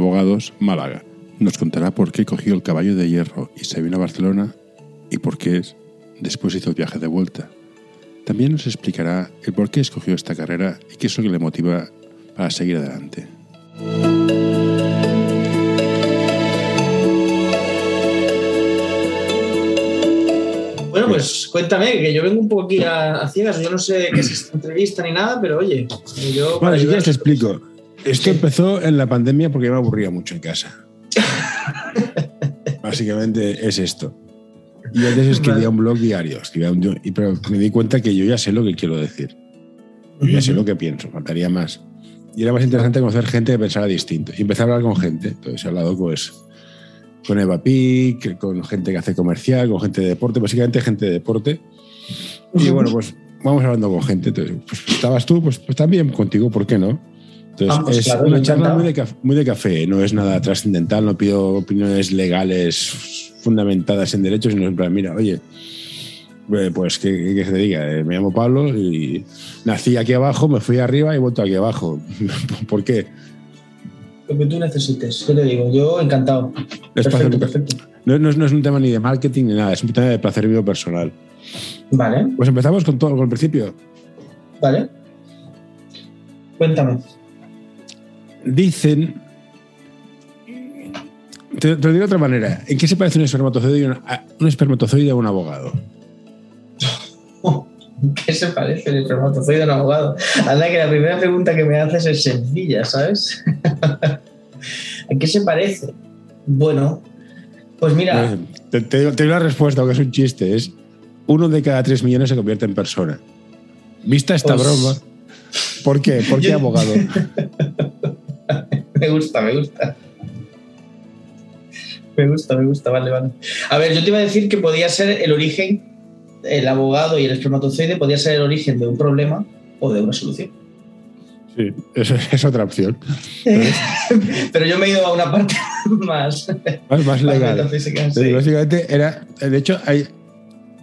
Abogados, Málaga. Nos contará por qué cogió el caballo de hierro y se vino a Barcelona y por qué después hizo el viaje de vuelta. También nos explicará el por qué escogió esta carrera y qué es lo que le motiva para seguir adelante. Bueno, pues cuéntame, que yo vengo un poco aquí a, ciegas, yo no sé qué es esta entrevista ni nada, pero oye, yo... Bueno, si quieres te explico. Esto empezó en la pandemia porque me aburría mucho en casa. Básicamente es esto. Y antes escribía un blog diario, escribía un, y, pero me di cuenta que yo ya sé lo que quiero decir. ya sé lo que pienso, faltaría más. Y era más interesante conocer gente que pensara distinto. Y empecé a hablar con gente. Entonces he hablado pues, con Eva Pic, con gente que hace comercial, con gente de deporte, básicamente gente de deporte. Y bueno, pues vamos hablando con gente. Entonces, pues estabas tú, pues, pues también contigo, ¿por qué no? Entonces, es una charla muy de, café, muy de, café, no es nada trascendental, no pido opiniones legales fundamentadas en derechos, sino en plan, mira, oye, eh, pues que, que se diga, eh, me llamo Pablo y nací aquí abajo, me fui arriba y he vuelto aquí abajo. ¿Por qué? Lo que tú necesites, ¿qué te digo? Yo encantado. perfecto, perfecto. No, no, no, es un tema ni de marketing ni nada, es un tema de placer mío personal. Vale. Pues empezamos con todo, con el principio. Vale. Cuéntame dicen. Te, lo digo de otra manera. ¿En qué se parece un espermatozoide, a, un espermatozoide a un abogado? ¿En qué se parece el espermatozoide a un abogado? Anda, que la primera pregunta que me haces es sencilla, ¿sabes? ¿En qué se parece? Bueno, pues mira. Te, te, doy la respuesta, aunque es un chiste. Es uno de cada tres millones se convierte en persona. Vista esta pues broma. ¿Por qué? ¿Por qué abogado? me gusta, me gusta. Me gusta, me gusta, vale, vale. A ver, yo te iba a decir que podía ser el origen, el abogado y el espermatozoide podía ser el origen de un problema o de una solución. Sí, esa es otra opción. Pero yo me he ido a una parte más, más, legal. Básicamente era, de hecho, hay,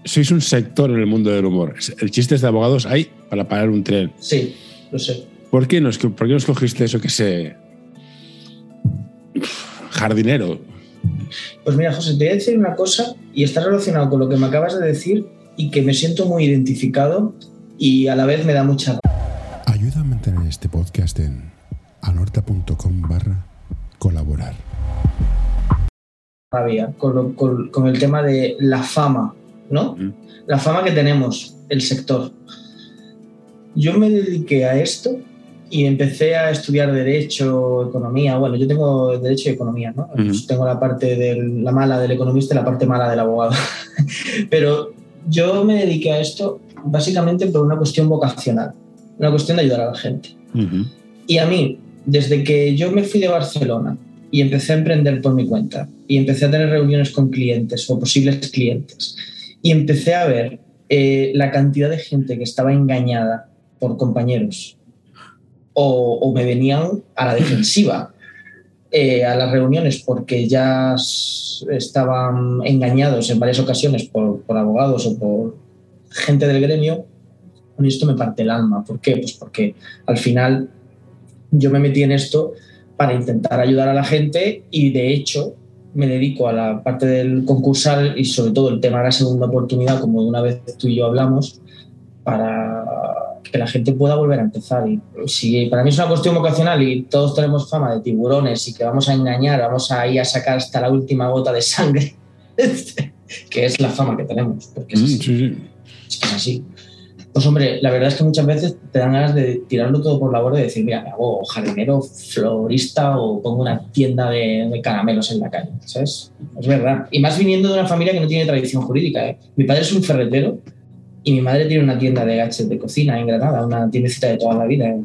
sois un sector en el mundo del humor. El chiste de abogados hay para parar un tren. Sí, lo sé. ¿Por qué nos, por qué nos cogiste eso que se jardinero. Pues mira, José, te voy a decir una cosa y está relacionado con lo que me acabas de decir y que me siento muy identificado y a la vez me da mucha... Ayuda a mantener este podcast en anorta.com barra colaborar. Con, con, el tema de la fama, ¿no? La fama que tenemos, el sector. Yo me dediqué a esto y empecé a estudiar Derecho, Economía. Bueno, yo tengo Derecho y Economía, ¿no? Tengo la parte de la mala del economista y la parte mala del abogado. Pero yo me dediqué a esto básicamente por una cuestión vocacional, una cuestión de ayudar a la gente. Y a mí, desde que yo me fui de Barcelona y empecé a emprender por mi cuenta y empecé a tener reuniones con clientes o posibles clientes y empecé a ver eh, la cantidad de gente que estaba engañada por compañeros o, me venían a la defensiva eh, a las reuniones porque ya estaban engañados en varias ocasiones por, abogados o por gente del gremio, con esto me parte el alma. ¿Por qué? Pues porque al final yo me metí en esto para intentar ayudar a la gente y de hecho me dedico a la parte del concursal y sobre todo el tema de la segunda oportunidad, como de una vez tú y yo hablamos, para que la gente pueda volver a empezar. Y si para mí es una cuestión vocacional y todos tenemos fama de tiburones y que vamos a engañar, vamos a ir a sacar hasta la última gota de sangre, que es la fama que tenemos, porque es, mm, así. Pues hombre, la verdad es que muchas veces te dan ganas de tirarlo todo por la borda y decir, mira, me hago jardinero, florista o pongo una tienda de, caramelos en la calle, ¿sabes? Es verdad. Y más viniendo de una familia que no tiene tradición jurídica. ¿eh? Mi padre es un ferretero y mi madre tiene una tienda de gadgets de cocina en Granada, una tiendecita de toda la vida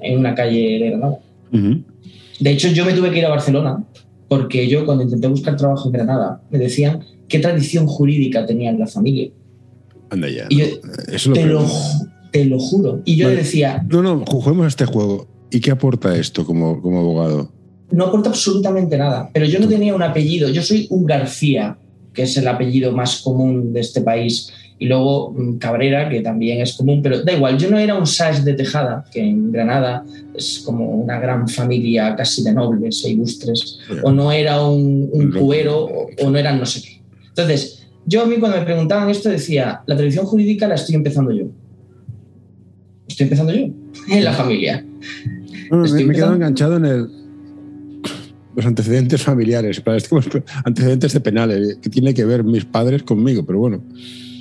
en, una calle de Granada. De hecho, yo me tuve que ir a Barcelona porque yo cuando intenté buscar trabajo en Granada me decían qué tradición jurídica tenía la familia. Anda ya. Eso te, lo, te, lo, juro. Y yo le decía... No, no, juguemos a este juego. ¿Y qué aporta esto como, como abogado? No aporta absolutamente nada. Pero yo no tenía un apellido. Yo soy un García, que es el apellido más común de este país y luego mm, Cabrera, que también es común, pero da igual, yo no era un Sas de Tejada, que en Granada es como una gran familia casi de nobles e ilustres, o no era un, un cubero, o, no eran no sé qué. Entonces, yo a mí cuando me preguntaban esto decía, la tradición jurídica la estoy empezando yo. Estoy empezando yo, en la familia. me, he quedado enganchado en el, los antecedentes familiares, antecedentes de penales, que tiene que ver mis padres conmigo, pero bueno.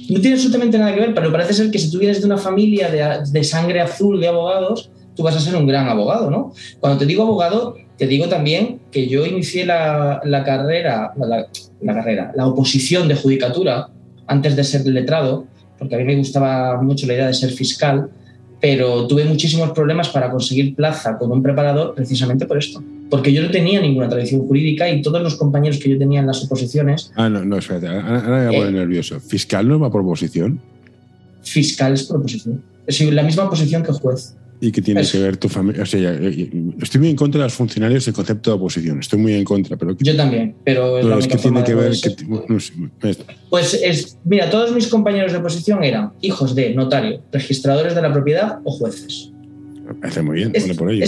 No tiene absolutamente nada que ver, pero parece ser que si tú vienes de una familia de, sangre azul de abogados, tú vas a ser un gran abogado, ¿no? Cuando te digo abogado, te digo también que yo inicié la, carrera, la, carrera, la oposición de judicatura antes de ser letrado, porque a mí me gustaba mucho la idea de ser fiscal, pero tuve muchísimos problemas para conseguir plaza con un preparador precisamente por esto. Porque yo no tenía ninguna tradición jurídica y todos los compañeros que yo tenía en las oposiciones. Ah, no, no, espérate, ahora me voy a poner eh, nervioso. ¿Fiscal no va por oposición? Fiscal es por oposición. Es la misma posición que juez. ¿Y qué tiene que ver tu familia? O sea, estoy muy en contra de los funcionarios del concepto de oposición. Estoy muy en contra. pero Yo también, pero. es que tiene que ver. pues es. Mira, todos mis compañeros de oposición eran hijos de notario, registradores de la propiedad o jueces. Parece muy bien, pone por ello.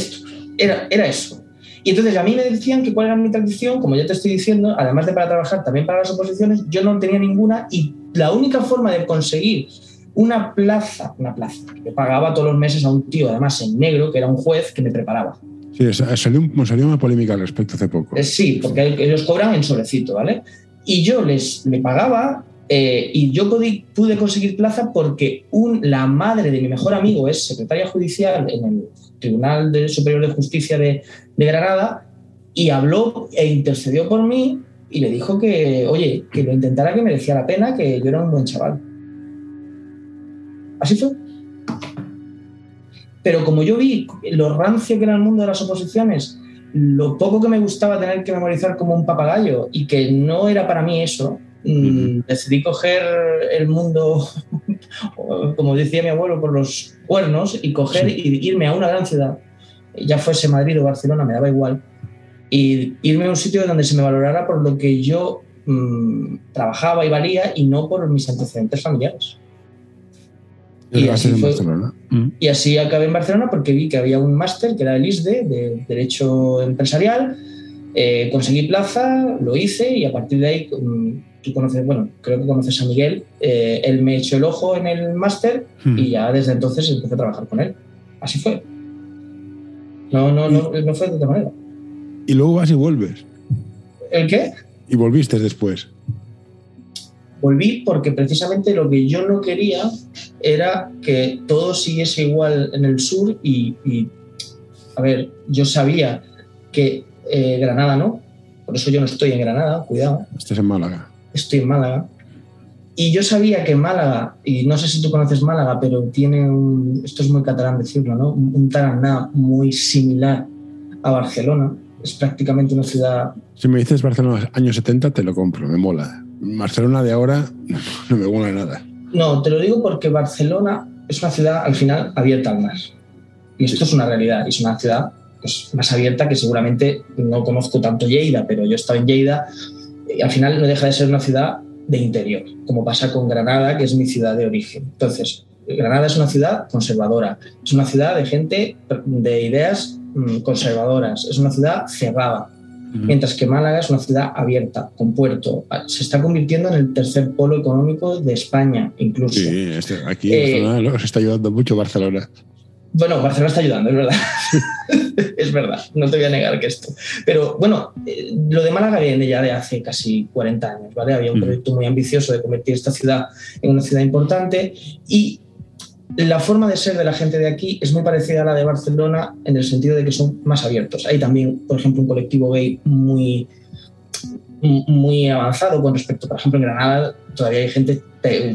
era, era eso. Y entonces a mí me decían que cuál era mi tradición, como ya te estoy diciendo, además de para trabajar, también para las oposiciones, yo no tenía ninguna y la única forma de conseguir una plaza, una plaza, que pagaba todos los meses a un tío, además en negro, que era un juez que me preparaba. Sí, salió, salió una polémica al respecto hace poco. Eh, sí, porque ellos cobran en sobrecito, ¿vale? Y yo les me pagaba eh, y yo pude conseguir plaza porque un, la madre de mi mejor amigo es secretaria judicial en el Tribunal de Superior de Justicia de, de Granada y habló e intercedió por mí y le dijo que, oye, que lo intentara, que merecía la pena, que yo era un buen chaval. Así fue. Pero como yo vi lo rancio que era el mundo de las oposiciones, lo poco que me gustaba tener que memorizar como un papagayo y que no era para mí eso, mm, decidí coger el mundo, como decía mi abuelo, por los cuernos y coger y irme a una gran ciudad, ya fuese Madrid o Barcelona, me daba igual, y irme a un sitio donde se me valorara por lo que yo mm, trabajaba y valía y no por mis antecedentes familiares. Y así, mm. y así, acabé en Barcelona porque vi que había un máster que era el ISDE de Derecho Empresarial. Eh, conseguí plaza, lo hice y a partir de ahí, mm, tú conoces, bueno, creo que conoces a Miguel, eh, él me echó el ojo en el máster y mm. ya desde entonces empecé a trabajar con él. Así fue. No, no, no, no fue de otra manera. Y luego vas y vuelves. ¿El qué? Y volviste después. Volví porque precisamente lo que yo no quería era que todo siguiese igual en el sur y, a ver, yo sabía que eh, Granada no, por eso yo no estoy en Granada, cuidado. Estás en Málaga. Estoy en Málaga. Y yo sabía que Málaga, y no sé si tú conoces Málaga, pero tiene un, esto es muy catalán decirlo, ¿no? Un taraná muy similar a Barcelona. Es prácticamente una ciudad... Si me dices Barcelona años 70, te lo compro, me mola. Barcelona de ahora no me mola nada. No, te lo digo porque Barcelona es una ciudad al final abierta al mar. Y esto es una realidad. Es una ciudad pues, más abierta que seguramente no conozco tanto Lleida, pero yo he estado en Lleida y al final no deja de ser una ciudad de interior, como pasa con Granada, que es mi ciudad de origen. Entonces, Granada es una ciudad conservadora, es una ciudad de gente de ideas mm, conservadoras, es una ciudad cerrada, mientras que Málaga es una ciudad abierta, con puerto. Se está convirtiendo en el tercer polo económico de España, incluso. Sí, este, aquí en nos está ayudando mucho Barcelona. Bueno, Barcelona está ayudando, es verdad. es verdad, no te voy a negar que esto. Pero bueno, eh, lo de Málaga viene ya de hace casi 40 años, ¿vale? Había un proyecto muy ambicioso de convertir esta ciudad en una ciudad importante y la forma de ser de la gente de aquí es muy parecida a la de Barcelona en el sentido de que son más abiertos. Hay también, por ejemplo, un colectivo gay muy, muy avanzado con respecto, por ejemplo, en Granada todavía hay gente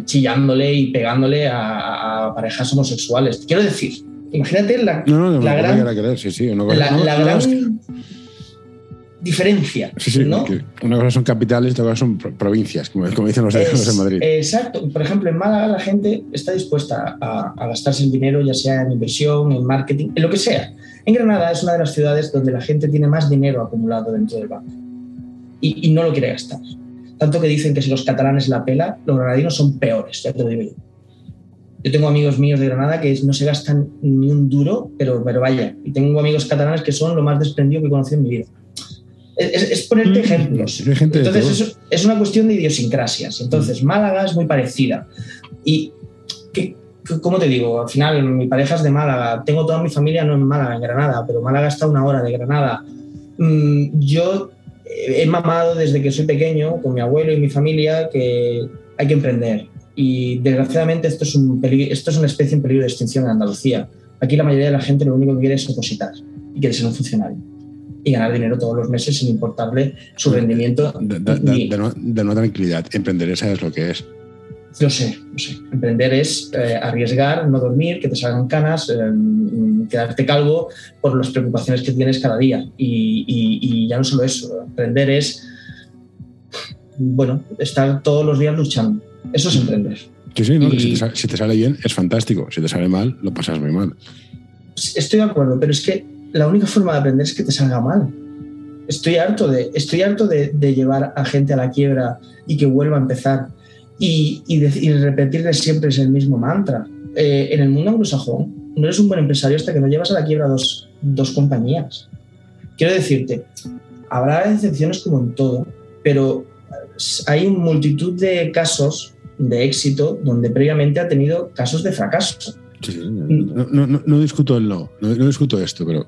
chillándole y pegándole a, parejas homosexuales. Quiero decir, imagínate la, gran... sí, sí, la gran diferencia. Sí, sí, ¿no? una cosa son capitales y otra cosa son provincias, como, dicen los es, en Madrid. Exacto. Por ejemplo, en Málaga la gente está dispuesta a, gastarse el dinero, ya sea en inversión, en marketing, en lo que sea. En Granada es una de las ciudades donde la gente tiene más dinero acumulado dentro del banco y, no lo quiere gastar. tanto que dicen que si los catalanes la pela, los granadinos son peores, ya te lo digo yo. Yo tengo amigos míos de Granada que no se gastan ni un duro, pero, pero vaya. Y tengo amigos catalanes que son lo más desprendido que he conocido en mi vida. Es, ponerte mm, ejemplos. Entonces, es, una cuestión de idiosincrasias. Entonces, mm. Málaga es muy parecida. Y, ¿qué, ¿cómo te digo? Al final, mi pareja es de Málaga. Tengo toda mi familia no en Málaga, en Granada, pero Málaga está a una hora de Granada. Mm, yo he mamado desde que soy pequeño con mi abuelo y mi familia que hay que emprender. Y desgraciadamente esto es, un esto es una especie en peligro de extinción en Andalucía. Aquí la mayoría de la gente lo único que quiere es opositar y quiere ser un funcionario y ganar dinero todos los meses sin importarle su rendimiento. De, de, no, tranquilidad. Emprender, esa es lo que es. Lo sé, lo sé. Emprender es eh, arriesgar, no dormir, que te salgan canas, eh, quedarte calvo por las preocupaciones que tienes cada día. Y, y, ya no solo eso, emprender es, bueno, estar todos los días luchando. Eso es emprender. Sí, sí, no, si, te sale, si, te sale, bien es fantástico. Si te sale mal, lo pasas muy mal. Estoy de acuerdo, pero es que la única forma de aprender es que te salga mal. Estoy harto de, estoy harto de, llevar a gente a la quiebra y que vuelva a empezar y, y, repetirles siempre ese mismo mantra. Eh, en el mundo anglosajón, no eres un buen empresario hasta que no llevas a la quiebra dos, dos compañías. Quiero decirte, habrá excepciones como en todo, pero hay multitud de casos de éxito donde previamente ha tenido casos de fracaso. No, discuto el no, no, discuto esto, pero...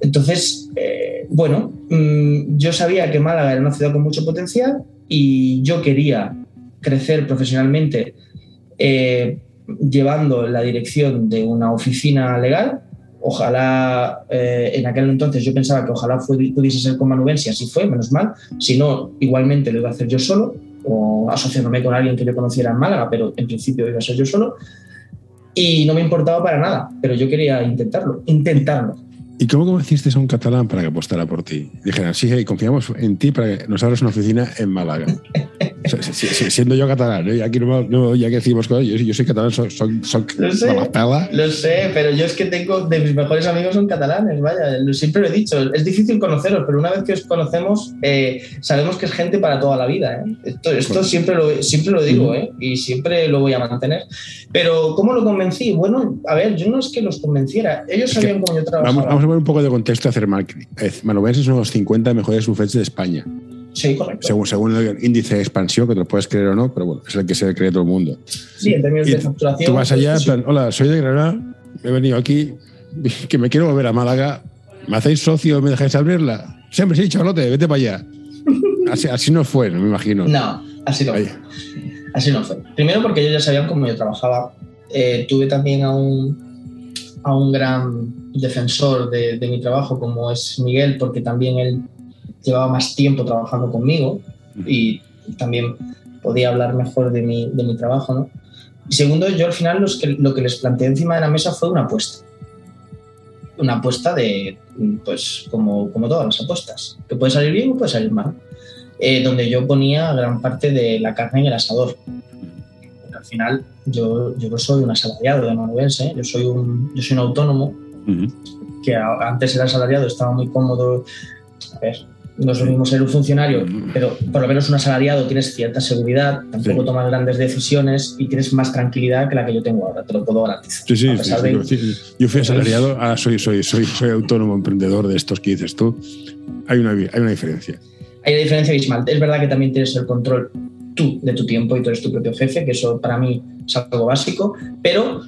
Entonces, eh, bueno, mm, yo sabía que Málaga era una ciudad con mucho potencial y yo quería crecer profesionalmente eh, llevando la dirección de una oficina legal. Ojalá, eh, en aquel entonces yo pensaba que ojalá pudiese ser con Manubensi, así fue, menos mal. Si no, igualmente lo iba a hacer yo solo o asociándome con alguien que yo conociera en Málaga, pero en principio iba a ser yo solo y no me importaba para nada, pero yo quería intentarlo, intentarlo. ¿Y cómo convenciste a un catalán para que apostara por ti? Dijeron, sí, hey, confiamos en ti para que nos abras una oficina en Málaga. siendo yo catalán, ¿eh? aquí no, ya que decimos cosas, yo, soy catalán, soy, soy, lo sé, Lo sé, pero yo es que tengo, de mis mejores amigos son catalanes, vaya, siempre lo he dicho, es difícil conoceros, pero una vez que os conocemos, eh, sabemos que es gente para toda la vida. ¿eh? Esto, esto siempre, lo, siempre lo digo ¿eh? y siempre lo voy a mantener. Pero, ¿cómo lo convencí? Bueno, a ver, yo no es que los convenciera, ellos sabían cómo yo trabajaba. Vamos, a poner un poco de contexto a hacer marketing. Manubenses son los 50 mejores buffets de España. Sí, correcto. Según, según, el índice de expansión, que te lo puedes creer o no, pero bueno, es el que se cree todo el mundo. Sí, en términos de facturación. Tú vas allá, plan, hola, soy de Granada, he venido aquí, que me quiero volver a Málaga, ¿me hacéis socio, me dejáis abrirla? Siempre sí, chavalote, vete para allá. Así, así no fue, me imagino. No, así no fue. Así no fue. Primero porque ellos ya sabían cómo yo trabajaba. Eh, tuve también a un, a un gran defensor de, de mi trabajo como es Miguel, porque también él llevaba más tiempo trabajando conmigo y también podía hablar mejor de mi, de mi trabajo, ¿no? Y segundo, yo al final los que, lo que les planteé encima de la mesa fue una apuesta. Una apuesta de, pues, como, como todas las apuestas, que puede salir bien o puede salir mal. Eh, donde yo ponía gran parte de la carne en el asador. Final yo, yo soy un asalariado de manubense, yo soy un, yo soy un autónomo, que antes era asalariado, estaba muy cómodo. A ver, no es lo mismo ser un funcionario, pero por lo menos un asalariado tienes cierta seguridad, tampoco tomas grandes decisiones y tienes más tranquilidad que la que yo tengo ahora, te lo puedo garantizar. Sí, sí, sí, Yo fui asalariado, ahora soy, soy, soy, soy autónomo emprendedor de estos que dices tú. Hay una, hay una diferencia. Hay una diferencia abismal. Es verdad que también tienes el control tú de tu tiempo y tú eres tu propio jefe, que eso para mí es algo básico, pero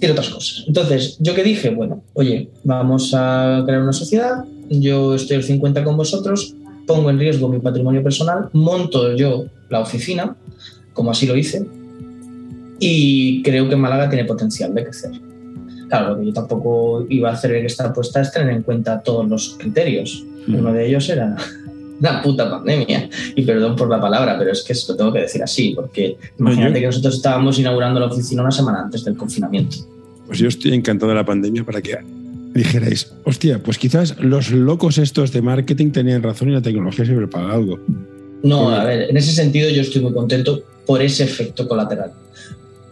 tiene otras cosas. Entonces, ¿yo qué dije? Bueno, oye, vamos a crear una sociedad, yo estoy al 50 con vosotros, pongo en riesgo mi patrimonio personal, monto yo la oficina, como así lo hice, y creo que Málaga tiene potencial de crecer. Claro, lo que yo tampoco iba a hacer en esta apuesta es tener en cuenta todos los criterios. Uno de ellos era la puta pandemia. Y perdón por la palabra, pero es que lo tengo que decir así, porque imagínate que nosotros estábamos inaugurando la oficina una semana antes del confinamiento. Pues yo estoy encantado de la pandemia para que dijerais, hostia, pues quizás los locos estos de marketing tenían razón y la tecnología sirve para algo. No, a ver, en ese sentido yo estoy muy contento por ese efecto colateral.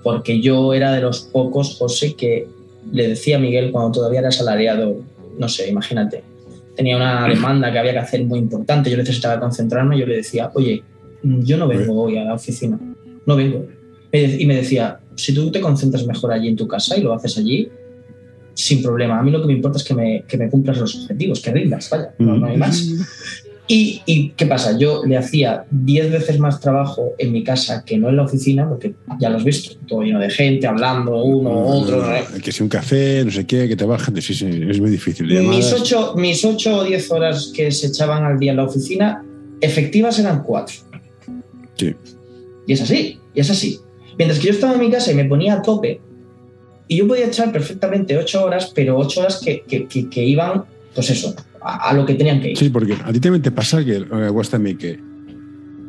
Porque yo era de los pocos, José, que le decía a Miguel cuando todavía era asalariado, no sé, imagínate, tenía una demanda que había que hacer muy importante, yo necesitaba concentrarme, yo le decía, oye, yo no vengo hoy a la oficina, no vengo. Y me decía, si tú te concentras mejor allí en tu casa y lo haces allí, sin problema. A mí lo que me importa es que me, que me cumplas los objetivos, que rindas, vaya, no, hay más. Y, y, qué pasa? Yo le hacía 10 veces más trabajo en mi casa que no en la oficina, porque ya lo has visto, todo lleno de gente, hablando, uno, otro. que si un café, no sé qué, que te bajan, sí, sí, es muy difícil. Mis 8 mis ocho o 10 horas que se echaban al día en la oficina, efectivas eran 4. Sí. Y es así, y es así. Mientras que yo estaba en mi casa y me ponía a tope, y yo podía echar perfectamente 8 horas, pero 8 horas que, que, que iban, pues eso, a, lo que tenían que ir. Sí, porque a ti también te pasa que a mí que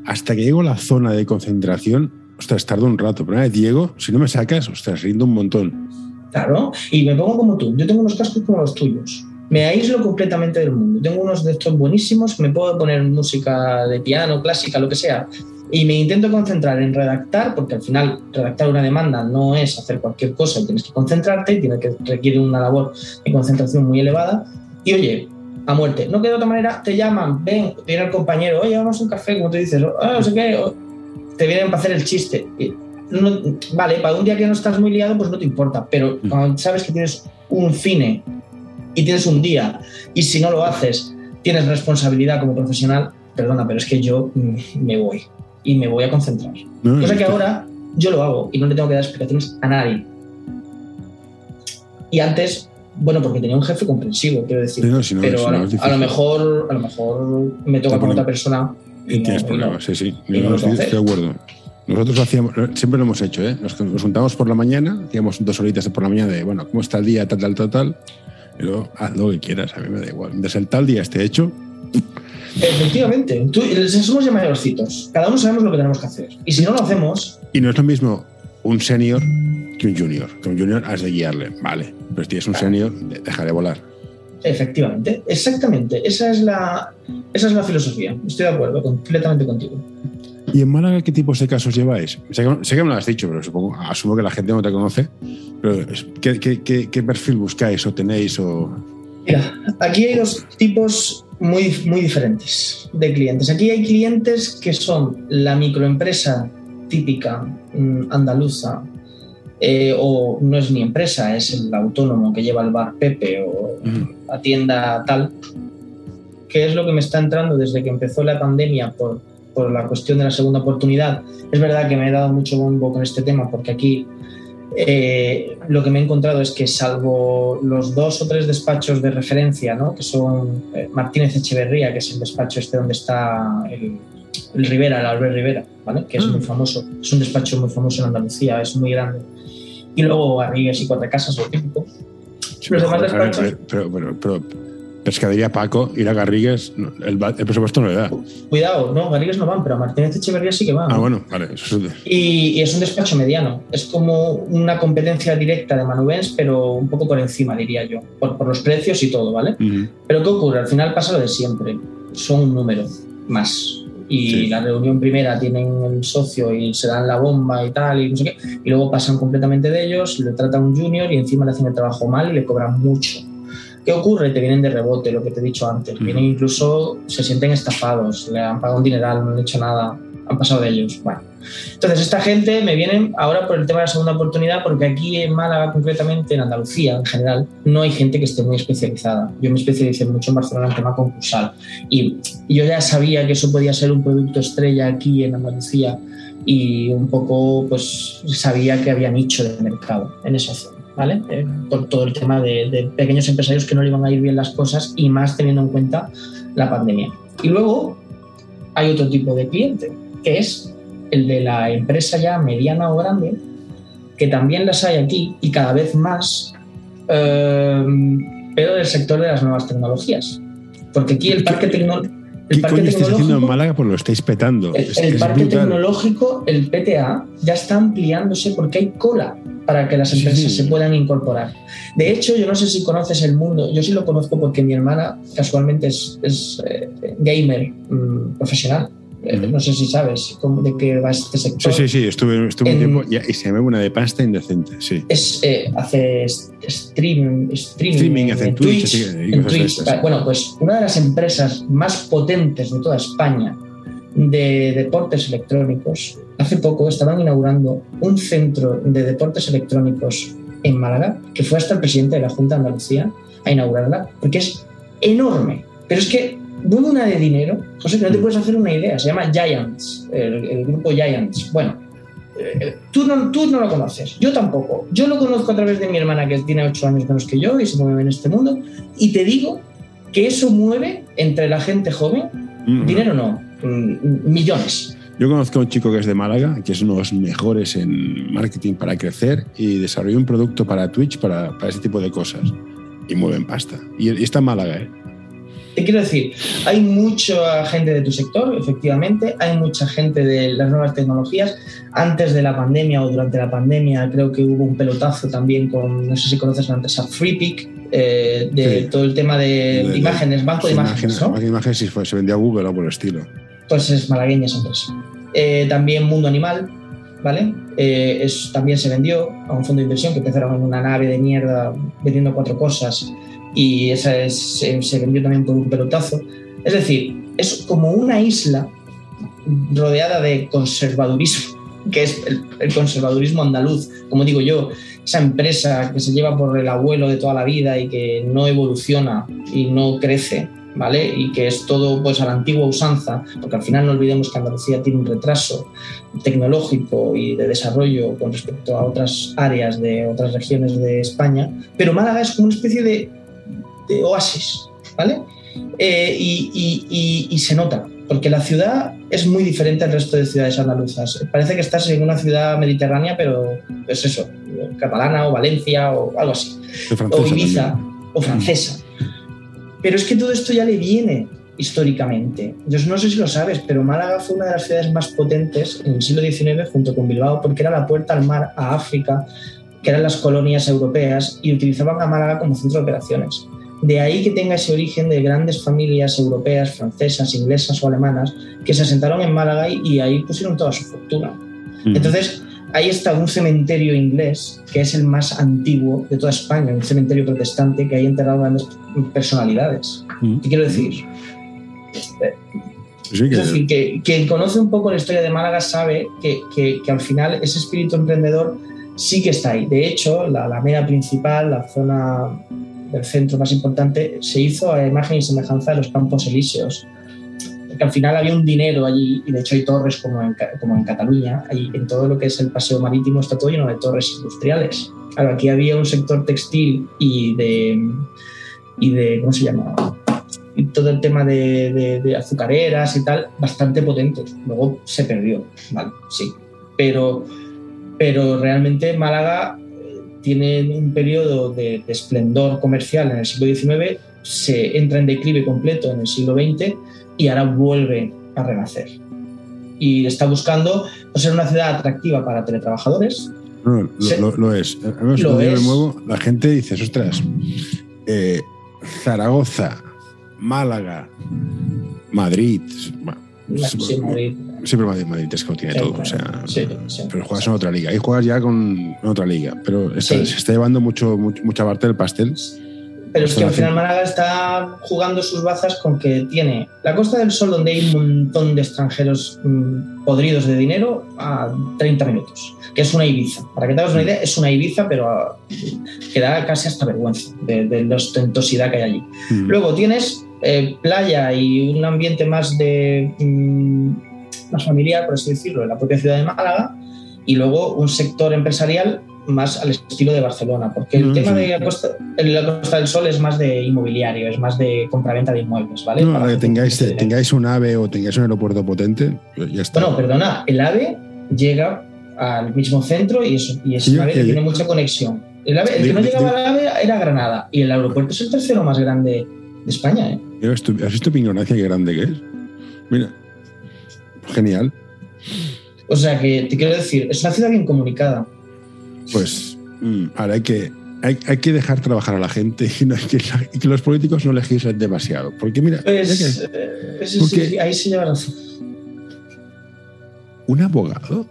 hasta que llego a la zona de concentración, ostras, tardo un rato, pero una vez llego, si no me sacas, ostras, rindo un montón. Claro, y me pongo como tú, yo tengo unos cascos como los tuyos. Me aíslo completamente del mundo. Tengo unos de estos buenísimos, me puedo poner música de piano, clásica, lo que sea, y me intento concentrar en redactar, porque al final redactar una demanda no es hacer cualquier cosa, tienes que concentrarte, tiene que requiere una labor de concentración muy elevada. Y oye, a muerte. No queda de otra manera, te llaman, ven, viene el compañero, oye, vamos a un café, como tú dices, ah, no sé qué, te vienen para hacer el chiste. vale, para un día que no estás muy liado, pues no te importa, pero mm. cuando sabes que tienes un cine y tienes un día, y si no lo haces, tienes responsabilidad como profesional, perdona, pero es que yo mm, me voy y me voy a concentrar. Cosa que ahora yo lo hago y no le tengo que dar explicaciones a nadie. Y antes bueno, porque tenía un jefe comprensivo, quiero decir. pero a, lo, mejor, a lo mejor me toca con otra persona. Y, tienes problemas, sí, sí. estoy de acuerdo. Nosotros hacíamos, siempre lo hemos hecho, ¿eh? Nos, juntamos por la mañana, hacíamos dos horitas por la mañana de, bueno, ¿cómo está el día? Tal, tal, tal, tal. Y luego, haz lo que quieras, a mí me da igual. Desde el tal día esté hecho. Efectivamente, tú, somos ya mayorcitos. Cada uno sabemos lo que tenemos que hacer. Y si no lo hacemos. Y no es lo mismo un senior que un junior. Que un junior has de guiarle, vale. Pero si tienes un senior, deja de volar. Efectivamente, exactamente. Esa es, la, esa es la filosofía. Estoy de acuerdo completamente contigo. ¿Y en Málaga qué tipos de casos lleváis? Sé que, me lo has dicho, pero supongo, asumo que la gente no te conoce. Pero ¿qué, qué, qué, perfil buscáis o tenéis? O... Mira, aquí hay dos tipos muy, muy diferentes de clientes. Aquí hay clientes que son la microempresa típica mm, andaluza eh, o no es ni empresa, es el autónomo que lleva el bar Pepe o la tienda tal, que es lo que me está entrando desde que empezó la pandemia por, por la cuestión de la segunda oportunidad. Es verdad que me he dado mucho bombo con este tema porque aquí eh, lo que me he encontrado es que salvo los dos o tres despachos de referencia, ¿no? que son eh, Martínez Echeverría, que es el despacho este donde está el, el Rivera, el Albert Rivera, ¿vale? que es muy famoso, es un despacho muy famoso en Andalucía, es muy grande y luego Garrigues y Cuatro Casas, lo típico. Los demás despachos... Pero, pero, pero, Pescadería Paco, ir a Garrigues, el, el, presupuesto no le da. Cuidado, no, Garrigues no van, pero a Martínez Echeverría sí que van. Ah, bueno, vale. Eso es y, y, es un despacho mediano. Es como una competencia directa de Manubens, pero un poco por encima, diría yo, por, por los precios y todo, ¿vale? Pero ¿qué ocurre? Al final pasa lo de siempre. Son un número más y la reunión primera tienen el socio y se dan la bomba y tal, y no sé qué, y luego pasan completamente de ellos, le tratan un junior y encima le hacen el trabajo mal y le cobran mucho. ¿Qué ocurre? Te vienen de rebote, lo que te he dicho antes. Vienen incluso, se sienten estafados, le han pagado un dineral, no han hecho nada, han pasado de ellos. Bueno. Entonces, esta gente me viene ahora por el tema de la segunda oportunidad, porque aquí en Málaga, concretamente, en Andalucía en general, no hay gente que esté muy especializada. Yo me especialicé mucho en Barcelona en tema concursal. Y yo ya sabía que eso podía ser un producto estrella aquí en Andalucía y un poco, pues, sabía que había nicho de mercado en esa zona. ¿Vale? Eh, por todo el tema de, de pequeños empresarios que no le iban a ir bien las cosas y más teniendo en cuenta la pandemia. Y luego hay otro tipo de cliente, que es el de la empresa ya mediana o grande, que también las hay aquí y cada vez más, eh, pero del sector de las nuevas tecnologías. Porque aquí el parque tecnológico... ¿Qué parque estáis haciendo en Málaga? Pues lo estáis petando. El, parque tecnológico, el PTA, ya está ampliándose porque hay cola para que las empresas se puedan incorporar. De hecho, yo no sé si conoces el mundo, yo sí lo conozco porque mi hermana casualmente es, es eh, gamer mm, profesional no sé si sabes de qué va este sector. Sí, sí, sí, estuve, estuve un tiempo y, se ve una de pasta indecente, sí. Es, eh, hace stream, streaming, hace en Twitch. Bueno, pues una de las empresas más potentes de toda España de deportes electrónicos, hace poco estaban inaugurando un centro de deportes electrónicos en Málaga, que fue hasta el presidente de la Junta de Andalucía a inaugurarla, porque es enorme. Pero es que mueve una de dinero, José, que no te puedes hacer una idea. Se llama Giants, el, grupo Giants. Bueno, eh, tú, no, tú no lo conoces, yo tampoco. Yo lo conozco a través de mi hermana, que tiene ocho años menos que yo y se mueve en este mundo. Y te digo que eso mueve entre la gente joven, dinero no, mm, millones. Yo conozco a un chico que es de Málaga, que es uno de los mejores en marketing para crecer y desarrolló un producto para Twitch para, para ese tipo de cosas. Y mueven pasta. Y, y está en Málaga, ¿eh? Te quiero decir, hay mucha gente de tu sector, efectivamente, hay mucha gente de las nuevas tecnologías. Antes de la pandemia o durante la pandemia creo que hubo un pelotazo también con, no sé si conoces la empresa FreePic, eh, de todo el tema de, imágenes, banco de imágenes. Banco de imágenes sí, se vendía a Google o por el estilo. Pues es malagueña esa empresa. Eh, también Mundo Animal, ¿vale? Eh, también se vendió a un fondo de inversión que empezaron en una nave de mierda vendiendo cuatro cosas y esa se, vendió también por un pelotazo. Es decir, es como una isla rodeada de conservadurismo, que es el, conservadurismo andaluz, como digo yo, esa empresa que se lleva por el abuelo de toda la vida y que no evoluciona y no crece, ¿vale? Y que es todo pues a la antigua usanza, porque al final no olvidemos que Andalucía tiene un retraso tecnológico y de desarrollo con respecto a otras áreas de otras regiones de España, pero Málaga es como una especie de oasis, ¿vale? Eh, y, se nota, porque la ciudad es muy diferente al resto de ciudades andaluzas. Parece que estás en una ciudad mediterránea, pero es eso, catalana o Valencia o algo así. O Ibiza o francesa. Pero es que todo esto ya le viene históricamente. Yo no sé si lo sabes, pero Málaga fue una de las ciudades más potentes en el siglo XIX junto con Bilbao porque era la puerta al mar a África, que eran las colonias europeas y utilizaban a Málaga como centro de operaciones. De ahí que tenga ese origen de grandes familias europeas, francesas, inglesas o alemanas que se asentaron en Málaga y, ahí pusieron toda su fortuna. Entonces, ahí está un cementerio inglés que es el más antiguo de toda España, un cementerio protestante que hay enterrado grandes personalidades. ¿Qué quiero decir? es decir, que quien conoce un poco la historia de Málaga sabe que, que, al final ese espíritu emprendedor sí que está ahí. De hecho, la alameda principal, la zona del centro más importante, se hizo a imagen y semejanza de los Campos Elíseos. Al final había un dinero allí, y de hecho hay torres como en, como en Cataluña, ahí en todo lo que es el paseo marítimo está todo lleno de torres industriales. Aquí había un sector textil y de, y de ¿cómo se llama? Y todo el tema de, de, azucareras y tal, bastante potente. Luego se perdió. Sí. Pero, pero realmente Málaga tiene un periodo de, esplendor comercial en el siglo XIX, se entra en declive completo en el siglo XX y ahora vuelve a renacer. Y está buscando pues, ser una ciudad atractiva para teletrabajadores. lo, es. la gente dice, ostras, eh, Zaragoza, Málaga, Madrid. Madrid siempre Madrid, Madrid es que tiene todo. O sea, pero juegas en otra liga. Ahí juegas ya con otra liga. Pero se está llevando mucho, mucha parte del pastel. Pero es que al final Málaga está jugando sus bazas con que tiene la Costa del Sol, donde hay un montón de extranjeros mm, podridos de dinero, a 30 minutos, que es una Ibiza. Para que te hagas una idea, es una Ibiza, pero ah, que da casi hasta vergüenza de, la ostentosidad que hay allí. Mm. Luego tienes eh, playa y un ambiente más de. Mm, más familiar, por así decirlo, en la propia ciudad de Málaga, y luego un sector empresarial más al estilo de Barcelona, porque el mm, tema de la costa, la costa, del Sol es más de inmobiliario, es más de compraventa de inmuebles, ¿vale? No, que tengáis, tengáis un AVE o tengáis un aeropuerto potente, ya está. Bueno, perdona, el AVE llega al mismo centro y es, y es un AVE que tiene mucha conexión. El, AVE, el que no llegaba al AVE era Granada y el aeropuerto es el tercero más grande de España. ¿eh? ¿Has visto mi ignorancia qué grande que es? Mira, Genial. O sea que te quiero decir, es una ciudad bien comunicada. Pues mm, ahora hay que, hay, que dejar trabajar a la gente y, que, los políticos no legislen demasiado. Porque mira, pues, eh, ahí se lleva razón. un abogado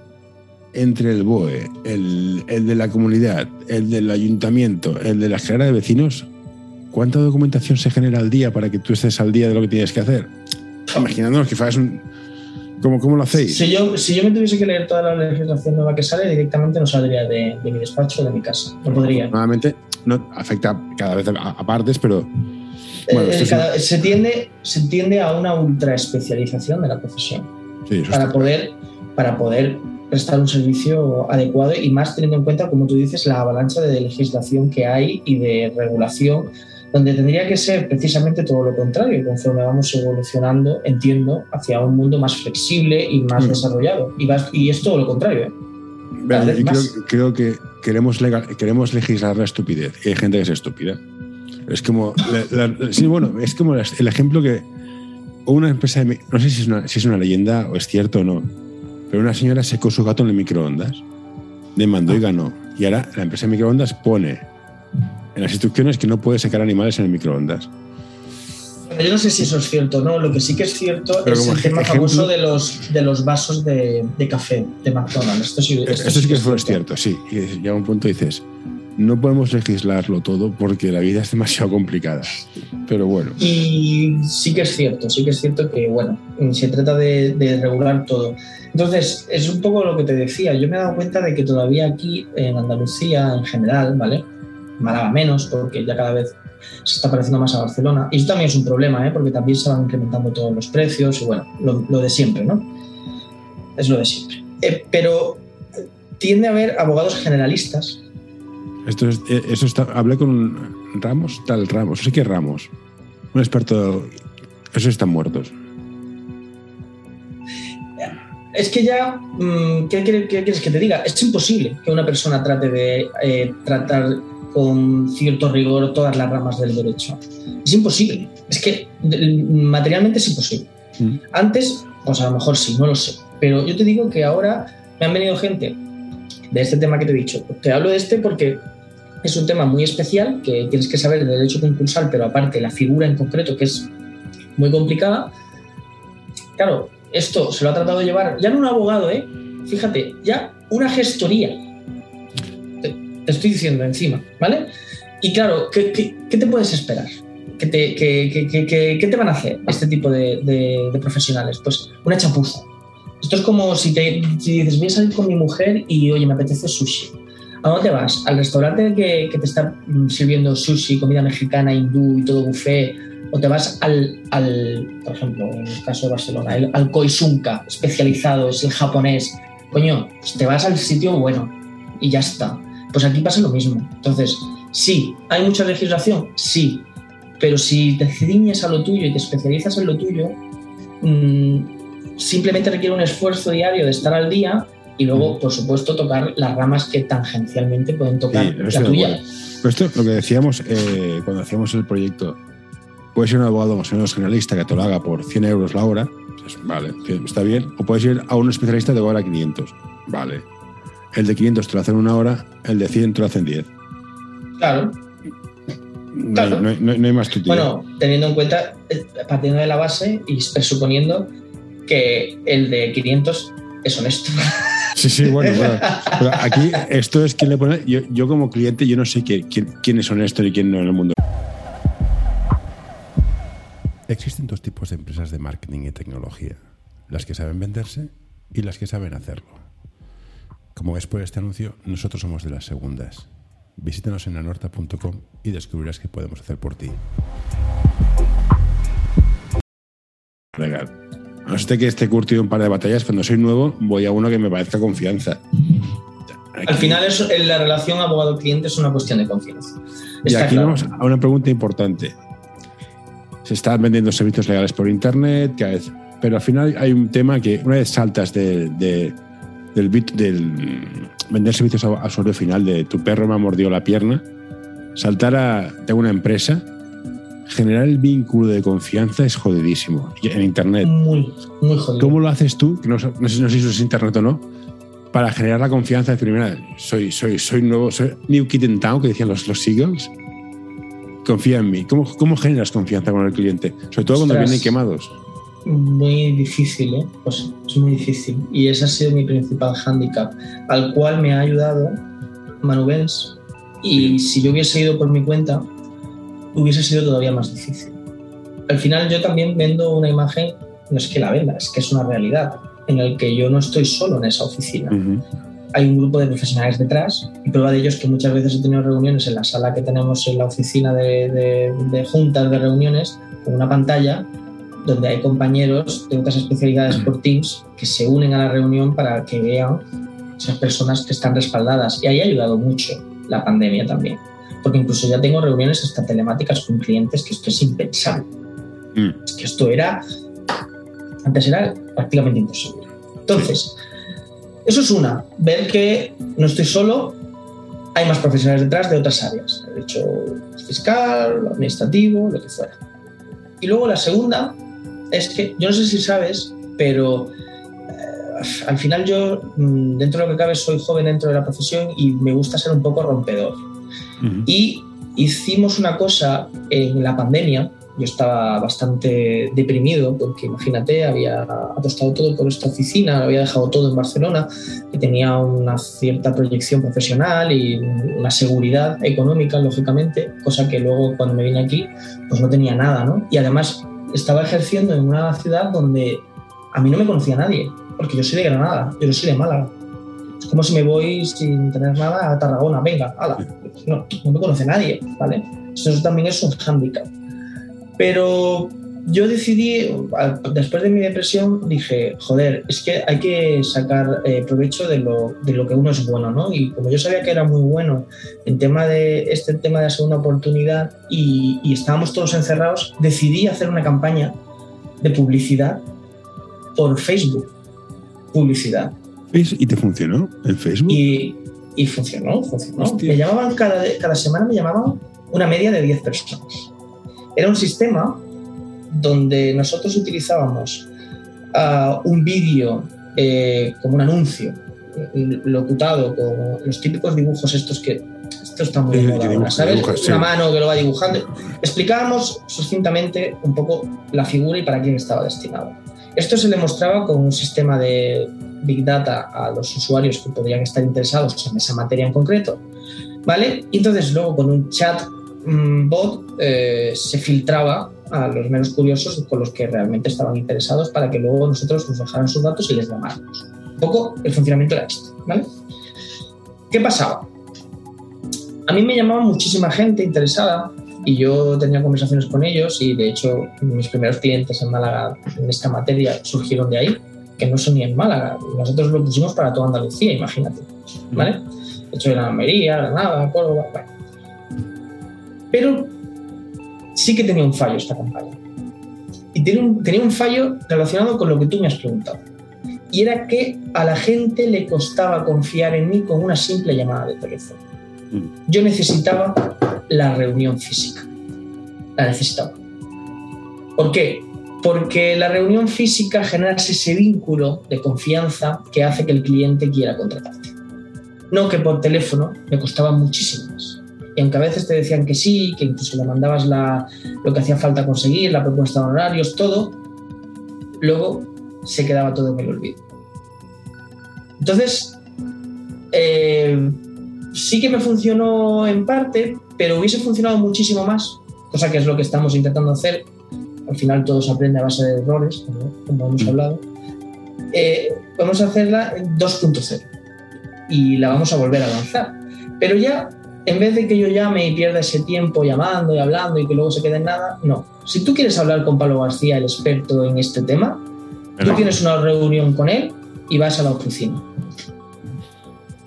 entre el BOE, el, el, de la comunidad, el del ayuntamiento, el de la general de vecinos, ¿cuánta documentación se genera al día para que tú estés al día de lo que tienes que hacer? Imaginándonos que fueras un... ¿Cómo, ¿Cómo, lo hacéis? Si yo, si yo me tuviese que leer toda la legislación nueva que sale, directamente no saldría de, de mi despacho o de mi casa. No podría. Nuevamente, no, afecta cada vez a, a partes, pero... Bueno, eh, cada, es... se, tiende, se tiende a una ultra especialización de la profesión. Sí, para, poder, para poder prestar un servicio adecuado y más teniendo en cuenta, como tú dices, la avalancha de legislación que hay y de regulación donde tendría que ser precisamente todo lo contrario, conforme vamos evolucionando, entiendo, hacia un mundo más flexible y más mm. desarrollado. Y, vas, y, es todo lo contrario. ¿eh? Yo creo, creo, que queremos, legal, queremos legislar la estupidez y hay gente que es estúpida. Es como, la, la, sí, bueno, es como el ejemplo que una empresa, de, no sé si es, una, si es una leyenda o es cierto o no, pero una señora secó su gato en el microondas, demandó y ganó. Y ahora la empresa de microondas pone en las instrucciones que no puede secar animales en el microondas. Yo no sé si eso es cierto, ¿no? Lo que sí que es cierto Pero es el tema ejemplo, famoso de los, de los vasos de, de café de McDonald's. Esto sí, esto esto sí que es cierto. cierto, sí. Y llega un punto y dices, no podemos legislarlo todo porque la vida es demasiado complicada. Pero bueno. Y sí que es cierto, sí que es cierto que, bueno, se trata de, de, regular todo. Entonces, es un poco lo que te decía. Yo me he dado cuenta de que todavía aquí en Andalucía, en general, ¿vale? Málaga menos, porque ya cada vez se está pareciendo más a Barcelona. Y eso también es un problema, ¿eh? porque también se van incrementando todos los precios y bueno, lo, lo de siempre, ¿no? Es lo de siempre. Eh, pero tiende a haber abogados generalistas. Esto es, eh, eso está, hablé con Ramos, tal Ramos, sé que Ramos, un experto, esos están muertos. Es que ya, mm, ¿qué, qué, qué quieres que te diga? Es imposible que una persona trate de eh, tratar con cierto rigor todas las ramas del derecho. Es imposible. Es que materialmente es imposible. Mm. Antes, pues a lo mejor sí, no lo sé. Pero yo te digo que ahora me han venido gente de este tema que te he dicho. Te hablo de este porque es un tema muy especial que tienes que saber de derecho concursal, pero aparte la figura en concreto que es muy complicada. Claro, esto se lo ha tratado de llevar ya no un abogado, ¿eh? Fíjate, ya una gestoría te estoy diciendo encima, ¿vale? Y claro, ¿qué, qué, qué te puedes esperar? ¿Qué te, qué, te, van a hacer este tipo de, de, de, profesionales? Pues una chapuza. Esto es como si, te, si dices, voy a salir con mi mujer y, oye, me apetece sushi. ¿A dónde vas? ¿Al restaurante que, te está sirviendo sushi, comida mexicana, hindú y todo buffet? ¿O te vas al, al por ejemplo, en el caso de Barcelona, el, al Koisunka, especializado, es el japonés? Coño, pues te vas al sitio bueno y ya está. Pues aquí pasa lo mismo. Entonces, sí, hay mucha legislación, sí, pero si te ciñes a lo tuyo y te especializas en lo tuyo, mmm, simplemente requiere un esfuerzo diario de estar al día y luego, por supuesto, tocar las ramas que tangencialmente pueden tocar sí, la tuya. Esto, lo que decíamos eh, cuando hacíamos el proyecto, puede ser un abogado más o menos generalista que te lo haga por 100 euros la hora, pues, vale, está bien, o puedes ir a un especialista de hora 500, vale, el de 500 te lo hacen una hora, el de 100 te lo hacen 10. Claro. claro. No, no, no, hay más. Bueno, teniendo en cuenta, eh, partiendo de la base y presuponiendo que el de 500 es honesto. Sí, sí, bueno, bueno. Pero aquí esto es quien le pone. Yo, yo como cliente, yo no sé quién, quién es honesto y quién no en el mundo. Existen dos tipos de empresas de marketing y tecnología: las que saben venderse y las que saben hacerlo. Como ves por este anuncio, nosotros somos de las segundas. Visítanos en anorta.com y descubrirás qué podemos hacer por ti. Legal. No sé que esté curtido un par de batallas, cuando soy nuevo voy a uno que me parezca confianza. Aquí. Al final es, la relación abogado-cliente es una cuestión de confianza. Está y aquí claro. vamos a una pregunta importante. Se están vendiendo servicios legales por Internet, cada vez, pero al final hay un tema que una vez saltas de, de del, bit, del vender servicios a, usuario final, de tu perro me ha mordido la pierna, saltar a tengo una empresa, generar el vínculo de confianza es jodidísimo en Internet. Muy, muy jodido. ¿Cómo lo haces tú? No, no, sé, no sé si eso es Internet o no. Para generar la confianza de decir, mira, soy, soy, soy nuevo, soy New Kid in Town, que decían los, los Seagulls. Confía en mí. ¿Cómo, ¿Cómo generas confianza con el cliente? Sobre todo cuando vienen quemados. Muy difícil, ¿eh? Pues es muy difícil. Y ese ha sido mi principal hándicap, al cual me ha ayudado Manu Benz. Y si yo hubiese ido por mi cuenta, hubiese sido todavía más difícil. Al final yo también vendo una imagen, no es que la venda, es que es una realidad, en el que yo no estoy solo en esa oficina. Hay un grupo de profesionales detrás y prueba de ello es que muchas veces he tenido reuniones en la sala que tenemos en la oficina de, de juntas de reuniones con una pantalla donde hay compañeros de otras especialidades por Teams que se unen a la reunión para que vean esas personas que están respaldadas. Y ahí ha ayudado mucho la pandemia también. Porque incluso ya tengo reuniones hasta telemáticas con clientes que esto es impensable. Mm. Es que esto era. Antes era prácticamente imposible. Entonces, eso es una. Ver que no estoy solo, hay más profesionales detrás de otras áreas. De hecho, fiscal, administrativo, lo que fuera. Y luego la segunda es que yo no sé si sabes, pero eh, al final yo, mm, dentro de lo que cabe, soy joven dentro de la profesión y me gusta ser un poco rompedor. Y hicimos una cosa en la pandemia. Yo estaba bastante deprimido porque imagínate, había apostado todo por esta oficina, había dejado todo en Barcelona, que tenía una cierta proyección profesional y una seguridad económica, lógicamente, cosa que luego cuando me vine aquí, pues no tenía nada, ¿no? Y además estaba ejerciendo en una ciudad donde a mí no me conocía nadie, porque yo soy de Granada, yo no soy de Málaga. Es como si me voy sin tener nada a Tarragona, venga, ala. No, no me conoce nadie, ¿vale? Eso también es un hándicap. Pero yo decidí, después de mi depresión, dije, joder, es que hay que sacar eh, provecho de lo, de lo, que uno es bueno, ¿no? Y como yo sabía que era muy bueno en tema de este tema de la segunda oportunidad y, estábamos todos encerrados, decidí hacer una campaña de publicidad por Facebook. Publicidad. ¿Y te funcionó el Facebook? Y, y funcionó, funcionó. Me llamaban cada, cada semana, me llamaban una media de 10 personas. Era un sistema donde nosotros utilizábamos ah, un vídeo eh, como un anuncio locutado con los típicos dibujos estos que esto está muy moda ¿sabes? Una mano que lo va dibujando. Explicábamos sucintamente un poco la figura y para quién estaba destinado. Esto se le mostraba con un sistema de Big Data a los usuarios que podrían estar interesados en esa materia en concreto, ¿vale? Y entonces luego con un chat mm, bot eh, se filtraba a los menos curiosos con los que realmente estaban interesados para que luego nosotros nos dejaran sus datos y les llamáramos. Un poco el funcionamiento era este, ¿vale? ¿Qué pasaba? A mí me llamaba muchísima gente interesada y yo tenía conversaciones con ellos y de hecho mis primeros clientes en Málaga en esta materia surgieron de ahí, que no son ni en Málaga. Nosotros lo pusimos para toda Andalucía, imagínate, ¿vale? De hecho en Almería, Granada, Córdoba, bueno. Pero sí que tenía un fallo esta campaña. Y tenía un, tenía un fallo relacionado con lo que tú me has preguntado. Y era que a la gente le costaba confiar en mí con una simple llamada de teléfono. Mm. Yo necesitaba la reunión física. La necesitaba. ¿Por qué? Porque la reunión física genera ese vínculo de confianza que hace que el cliente quiera contratarte. No que por teléfono me costaba muchísimo y aunque a veces te decían que sí, que incluso le mandabas la, lo que hacía falta conseguir, la propuesta de horarios, todo, luego se quedaba todo en el olvido. Entonces, eh, sí que me funcionó en parte, pero hubiese funcionado muchísimo más, cosa que es lo que estamos intentando hacer. Al final todo se aprende a base de errores, como, hemos mm. hablado. Eh, vamos a hacerla en 2.0 y la vamos a volver a lanzar. Pero ya en vez de que yo llame y pierda ese tiempo llamando y hablando y que luego se quede en nada, no. Si tú quieres hablar con Pablo García, el experto en este tema, tú tienes una reunión con él y vas a la oficina.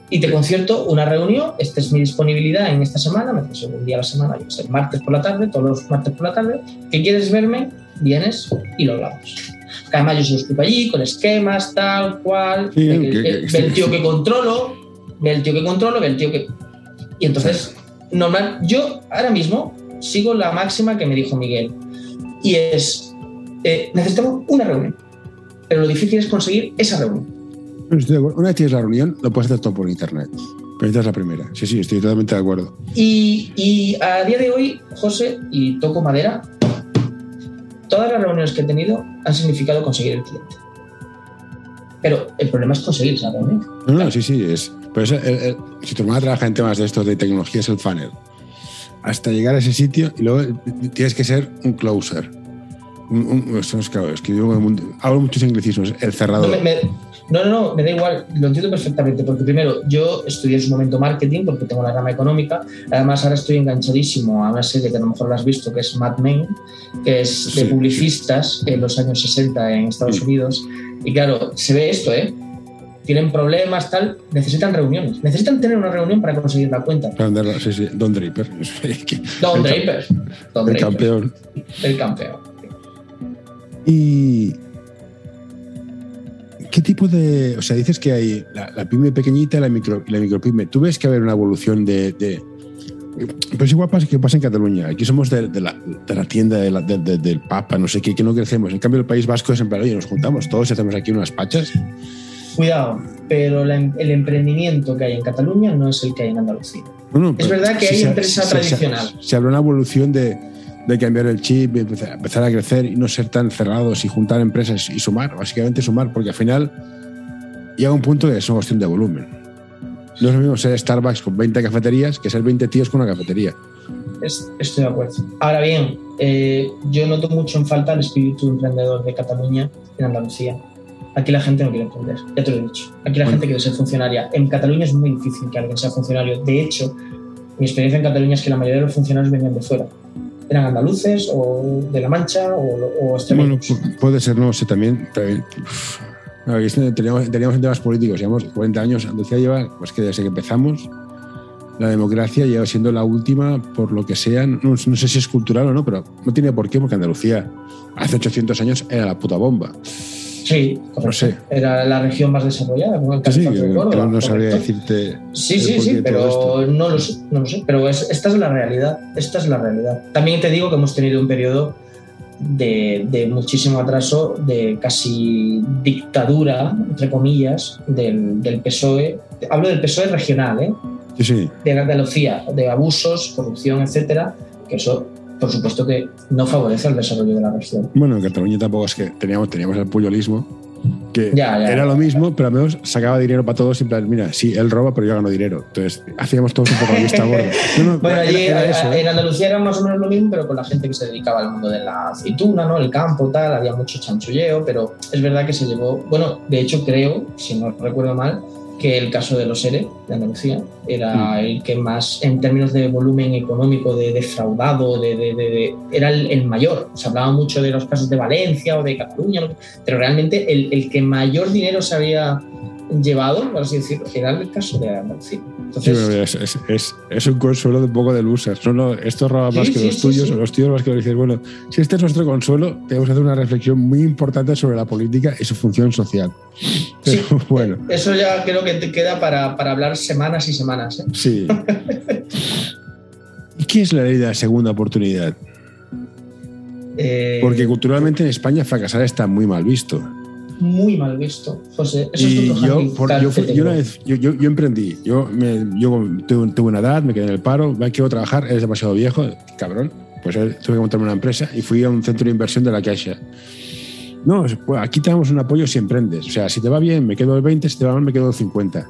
Y te concierto una reunión, esta es mi disponibilidad en esta semana, me haces un día a la semana, yo sé, martes por la tarde, todos los martes por la tarde, que quieres verme, vienes y lo hablamos. además yo se lo allí, con esquemas, tal, cual, ve el tío que controlo, ve el tío que controlo, ve el tío que y entonces, normal, yo ahora mismo sigo la máxima que me dijo Miguel, y es, eh, necesitamos una reunión, pero lo difícil es conseguir esa reunión. Una vez tienes la reunión, lo puedes hacer todo por internet. Pero esta es la primera. Sí, sí, estoy totalmente de acuerdo. Y, y a día de hoy, José, y toco madera, todas las reuniones que he tenido han significado conseguir el cliente. Pero el problema es conseguir esa reunión. No, no, sí, sí. Es, pero si tu hermana trabaja en temas de estos de tecnología, es el funnel. Hasta llegar a ese sitio y luego tienes que ser un closer. Un, es, claro, es que yo hablo muchos anglicismos. El cerrador. No, no, no, me da igual, lo entiendo perfectamente, porque primero yo estudié en su momento marketing porque tengo la rama económica, además ahora estoy enganchadísimo a una serie que a lo mejor la has visto, que es Mad Men, que es de publicistas en los años 60 en Estados Unidos, y claro, se ve esto, ¿eh? Tienen problemas, tal, necesitan reuniones, necesitan tener una reunión para conseguir la cuenta. Sí, sí, Don Draper. Don Draper. el campeón. El campeón. Y ¿Qué tipo de.? O sea, dices que hay la, pyme pequeñita y la, micro, la micropyme. ¿Tú ves que va a haber una evolución de. pero es igual pasa que pasa en Cataluña. Aquí somos de, la, tienda del Papa, no sé qué, que no crecemos. En cambio, el País Vasco es en plan, oye, nos juntamos todos y hacemos aquí unas pachas. Cuidado, pero el emprendimiento que hay en Cataluña no es el que hay en Andalucía. es verdad que hay empresa tradicional. Se, se, habla una evolución de de cambiar el chip, empezar a crecer y no ser tan cerrados y juntar empresas y sumar, básicamente sumar, porque al final llega un punto que es una cuestión de volumen. No es lo mismo ser Starbucks con 20 cafeterías que ser 20 tíos con una cafetería. Estoy de acuerdo. Ahora bien, eh, yo noto mucho en falta el espíritu emprendedor de Cataluña en Andalucía. Aquí la gente no quiere emprender, ya te lo he dicho. Aquí la gente quiere ser funcionaria. En Cataluña es muy difícil que alguien sea funcionario. De hecho, mi experiencia en Cataluña es que la mayoría de los funcionarios venían de fuera eran andaluces o de La Mancha o, o Bueno, puede ser, no sé, también. teníamos, teníamos en temas políticos, llevamos 40 años. Andalucía lleva, pues que desde que empezamos, la democracia lleva siendo la última, por lo que sea, no, sé si es cultural o no, pero no tiene por qué, porque Andalucía hace 800 años era la puta bomba. Sí, no sé. Era la región más desarrollada, como el caso sí, de Córdoba, no sabría decirte. Sí, sí, sí, pero no lo sé, no lo sé. Pero esta es la realidad. Esta es la realidad. También te digo que hemos tenido un periodo de, de, muchísimo atraso, de casi dictadura, entre comillas, del, del, PSOE. Hablo del PSOE regional, ¿eh? Sí, sí. De Andalucía, de abusos, corrupción, etcétera, que eso por supuesto que no favorece el desarrollo de la región. Bueno, en Cataluña tampoco es que teníamos, teníamos el puyolismo, que era lo mismo, pero al menos sacaba dinero para todos, en plan, mira, sí, él roba, pero yo gano dinero. Entonces, hacíamos todos un poco la vista gorda. bueno, allí ¿eh? en Andalucía era más o menos lo mismo, pero con la gente que se dedicaba al mundo de la aceituna, ¿no? El campo, tal, había mucho chanchulleo, pero es verdad que se llevó, bueno, de hecho creo, si no recuerdo mal, que el caso de los ERE de Andalucía era mm. el que más, en términos de volumen económico, de defraudado, de, era el, mayor. Se hablaba mucho de los casos de Valencia o de Cataluña, pero realmente el, el que mayor dinero se había llevado, por así decirlo, era el caso de Andalucía. es, es, es, un consuelo de un poco de losers. No, no, esto roba más que los tuyos, o los tuyos más que los dices. Bueno, si este es nuestro consuelo, tenemos que hacer una reflexión muy importante sobre la política y su función social. bueno. Eso ya creo que te queda para, para hablar semanas y semanas. ¿eh? Sí. ¿Y qué es la ley de la segunda oportunidad? Eh, Porque culturalmente en España fracasar está muy mal visto muy mal visto, José. Eso es yo, yo, yo, una vez, yo, yo, emprendí, yo, me, yo tuve, una edad, me quedé en el paro, me quiero trabajar, eres demasiado viejo, cabrón. Pues eh, tuve que montarme una empresa y fui a un centro de inversión de la Caixa. No, pues aquí tenemos un apoyo si emprendes. O sea, si te va bien, me quedo el 20, si te va mal, me quedo el 50.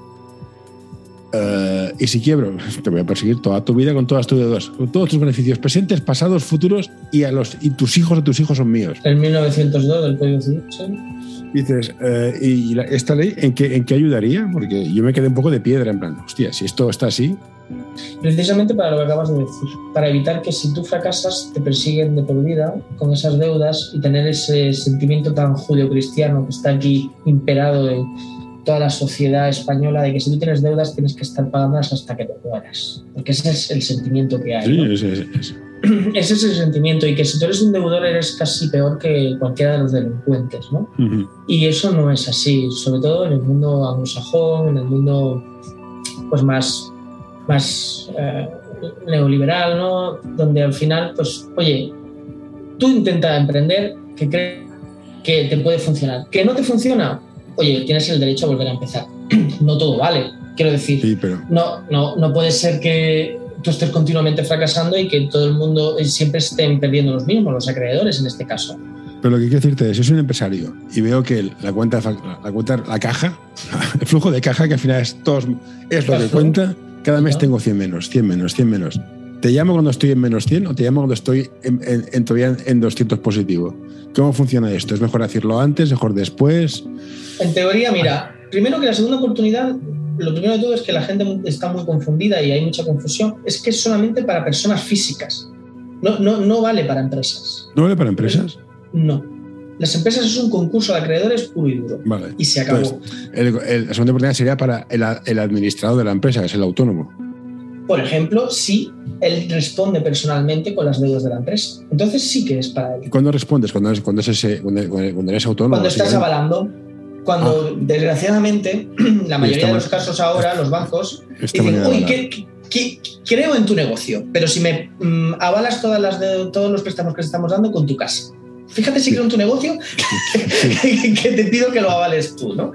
Eh, y si quiebro, te voy a perseguir toda tu vida con todas tus deudas, con todos tus beneficios presentes, pasados, futuros y, a los, y tus hijos de tus hijos son míos. El 1902 del Código Civil, Dices, eh, ¿y esta ley en qué, en qué ayudaría? Porque yo me quedé un poco de piedra, en plan, hostia, si esto está así. Precisamente para lo que acabas de decir, para evitar que si tú fracasas te persiguen de por vida con esas deudas y tener ese sentimiento tan judio-cristiano que está aquí imperado en toda la sociedad española de que si tú tienes deudas tienes que estar pagándolas hasta que te mueras. Porque ese es el sentimiento que hay. Sí, ese, es ese es el sentimiento y que si tú eres un deudor eres casi peor que cualquiera de los delincuentes, ¿no? Y eso no es así, sobre todo en el mundo anglosajón, en el mundo pues más, más eh, neoliberal, ¿no? Donde al final, pues, oye, tú intenta emprender que crees que te puede funcionar. ¿Que no te funciona? Oye, tienes el derecho a volver a empezar. no todo vale, quiero decir. no, no, no puede ser que tú estés continuamente fracasando y que todo el mundo eh, siempre estén perdiendo los mismos, los acreedores en este caso. Pero lo que quiero decirte es, si soy un empresario y veo que la cuenta, la cuenta, la caja, el flujo de caja, que al final es, todo, es lo que cuenta, cada mes tengo 100 menos, 100 menos, 100 menos. ¿Te llamo cuando estoy en menos 100 o te llamo cuando estoy en, todavía en 200 positivo? ¿Cómo funciona esto? ¿Es mejor decirlo antes, mejor después? En teoría, mira, primero que la segunda oportunidad, lo primero de todo es que la gente está muy confundida y hay mucha confusión, es que es solamente para personas físicas. No, no, no vale para empresas. ¿No vale para empresas? No. Las empresas es un concurso de acreedores puro y duro. Vale. Y se acabó. la segunda oportunidad sería para el, el administrador de la empresa, que es el autónomo por ejemplo, si él responde personalmente con las deudas de la empresa. Entonces sí que es para él. ¿Cuándo respondes? ¿Cuando, cuando, ese, cuando, eres autónomo? Cuando estás avalando. Cuando, ah. desgraciadamente, la mayoría de los casos ahora, los bancos dicen, uy, ¿qué, creo en tu negocio, pero si me mm, avalas todas las de, todos los préstamos que te estamos dando con tu casa. Fíjate si creo en tu negocio, que te pido que lo avales tú, ¿no?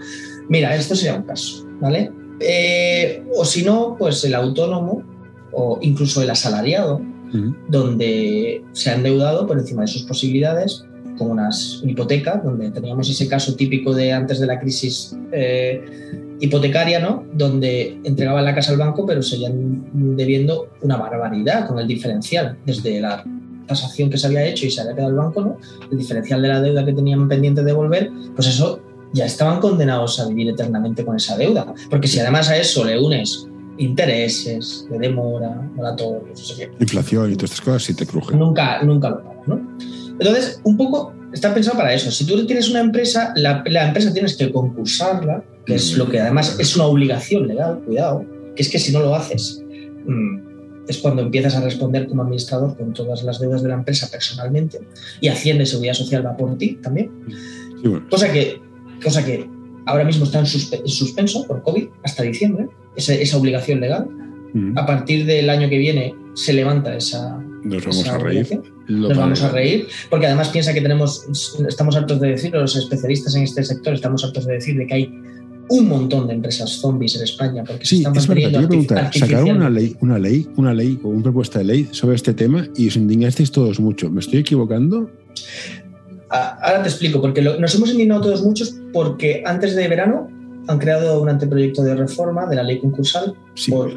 Mira, esto sería un caso, ¿vale? Eh, o si no, pues el autónomo o incluso el asalariado, donde se ha endeudado por encima de sus posibilidades con unas hipotecas, donde teníamos ese caso típico de antes de la crisis eh, hipotecaria, ¿no? donde entregaban la casa al banco, pero seguían debiendo una barbaridad con el diferencial, desde la tasación que se había hecho y se había quedado el banco, ¿no? el diferencial de la deuda que tenían pendiente de devolver, pues eso ya estaban condenados a vivir eternamente con esa deuda. Porque si además a eso le unes intereses, de demora, moratorios, inflación y todas estas cosas, sí te crujen. Nunca, nunca lo pagas, ¿no? Entonces, un poco está pensado para eso. Si tú tienes una empresa, la, empresa tienes que concursarla, que es lo que además es una obligación legal, cuidado, que es que si no lo haces, mm, es cuando empiezas a responder como administrador con todas las deudas de la empresa personalmente y Hacienda y Seguridad Social va por ti también. Cosa que cosa que ahora mismo está en, suspenso por COVID hasta diciembre, esa, obligación legal. A partir del año que viene se levanta esa. Nos vamos a reír. Nos vamos a reír, porque además piensa que tenemos, estamos hartos de decir, los especialistas en este sector estamos hartos de decir de que hay un montón de empresas zombies en España porque sí, se están manteniendo sacaron una ley, una ley, una ley o una propuesta de ley sobre este tema y os indignasteis todos mucho. ¿Me estoy equivocando? Ahora te explico, porque nos hemos indignado todos muchos porque antes de verano han creado un anteproyecto de reforma de la ley concursal por,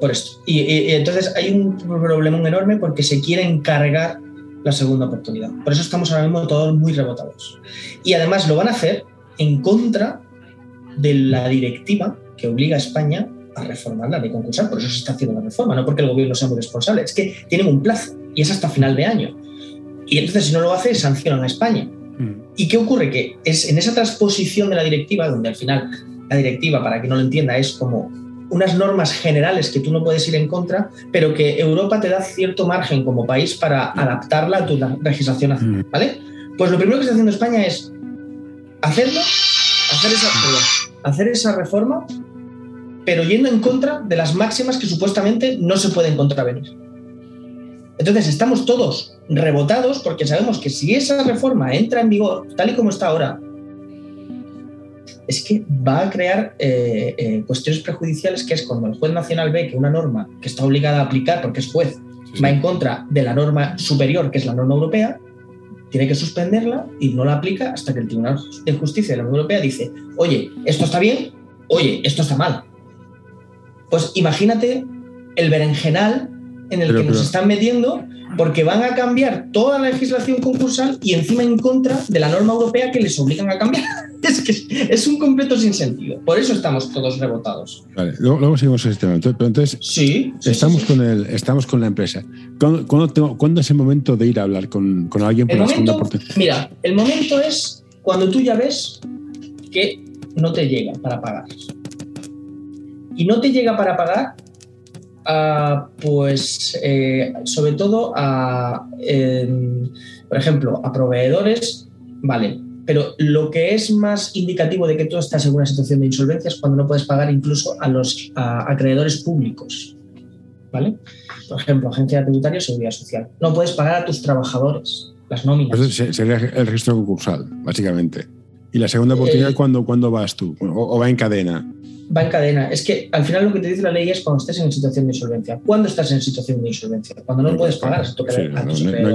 por, esto. Y, entonces hay un problema enorme porque se quiere encargar la segunda oportunidad. Por eso estamos ahora mismo todos muy rebotados. Y además lo van a hacer en contra de la directiva que obliga a España a reformar la ley concursal. Por eso se está haciendo la reforma, no porque el gobierno sea muy responsable. Es que tienen un plazo y es hasta final de año. Y entonces, si no lo hace, sancionan a España. Mm. ¿Y qué ocurre? Que es en esa transposición de la directiva, donde al final la directiva, para que no lo entienda, es como unas normas generales que tú no puedes ir en contra, pero que Europa te da cierto margen como país para adaptarla a tu legislación nacional, mm. ¿vale? Pues lo primero que está haciendo España es hacerlo, hacer esa, hacer esa reforma, pero yendo en contra de las máximas que supuestamente no se pueden contravenir. Entonces estamos todos rebotados porque sabemos que si esa reforma entra en vigor tal y como está ahora, es que va a crear eh, eh, cuestiones prejudiciales, que es cuando el juez nacional ve que una norma que está obligada a aplicar porque es juez va en contra de la norma superior, que es la norma europea, tiene que suspenderla y no la aplica hasta que el Tribunal de Justicia de la Unión Europea dice, oye, esto está bien, oye, esto está mal. Pues imagínate el berenjenal en el que nos están metiendo porque van a cambiar toda la legislación concursal y encima en contra de la norma europea que les obligan a cambiar. Es que es un completo sinsentido. Por eso estamos todos rebotados. Vale, luego, seguimos el tema. Pero entonces, sí, estamos, Con el, estamos con la empresa. ¿Cuándo, es el momento de ir a hablar con, alguien por el la segunda Mira, el momento es cuando tú ya ves que no te llega para pagar. Y no te llega para pagar pues eh, sobre todo a, por ejemplo, a proveedores, vale, pero lo que es más indicativo de que tú estás en una situación de insolvencia es cuando no puedes pagar incluso a los acreedores públicos, ¿vale? Por ejemplo, agencia tributaria o seguridad social. No puedes pagar a tus trabajadores, las nóminas. Sería el registro concursal, básicamente. ¿Y la segunda oportunidad eh, ¿cuándo, vas tú? O, va en cadena? Va en cadena. Es que al final lo que te dice la ley es cuando estés en situación de insolvencia. ¿Cuándo estás en situación de insolvencia? Cuando no puedes pagar.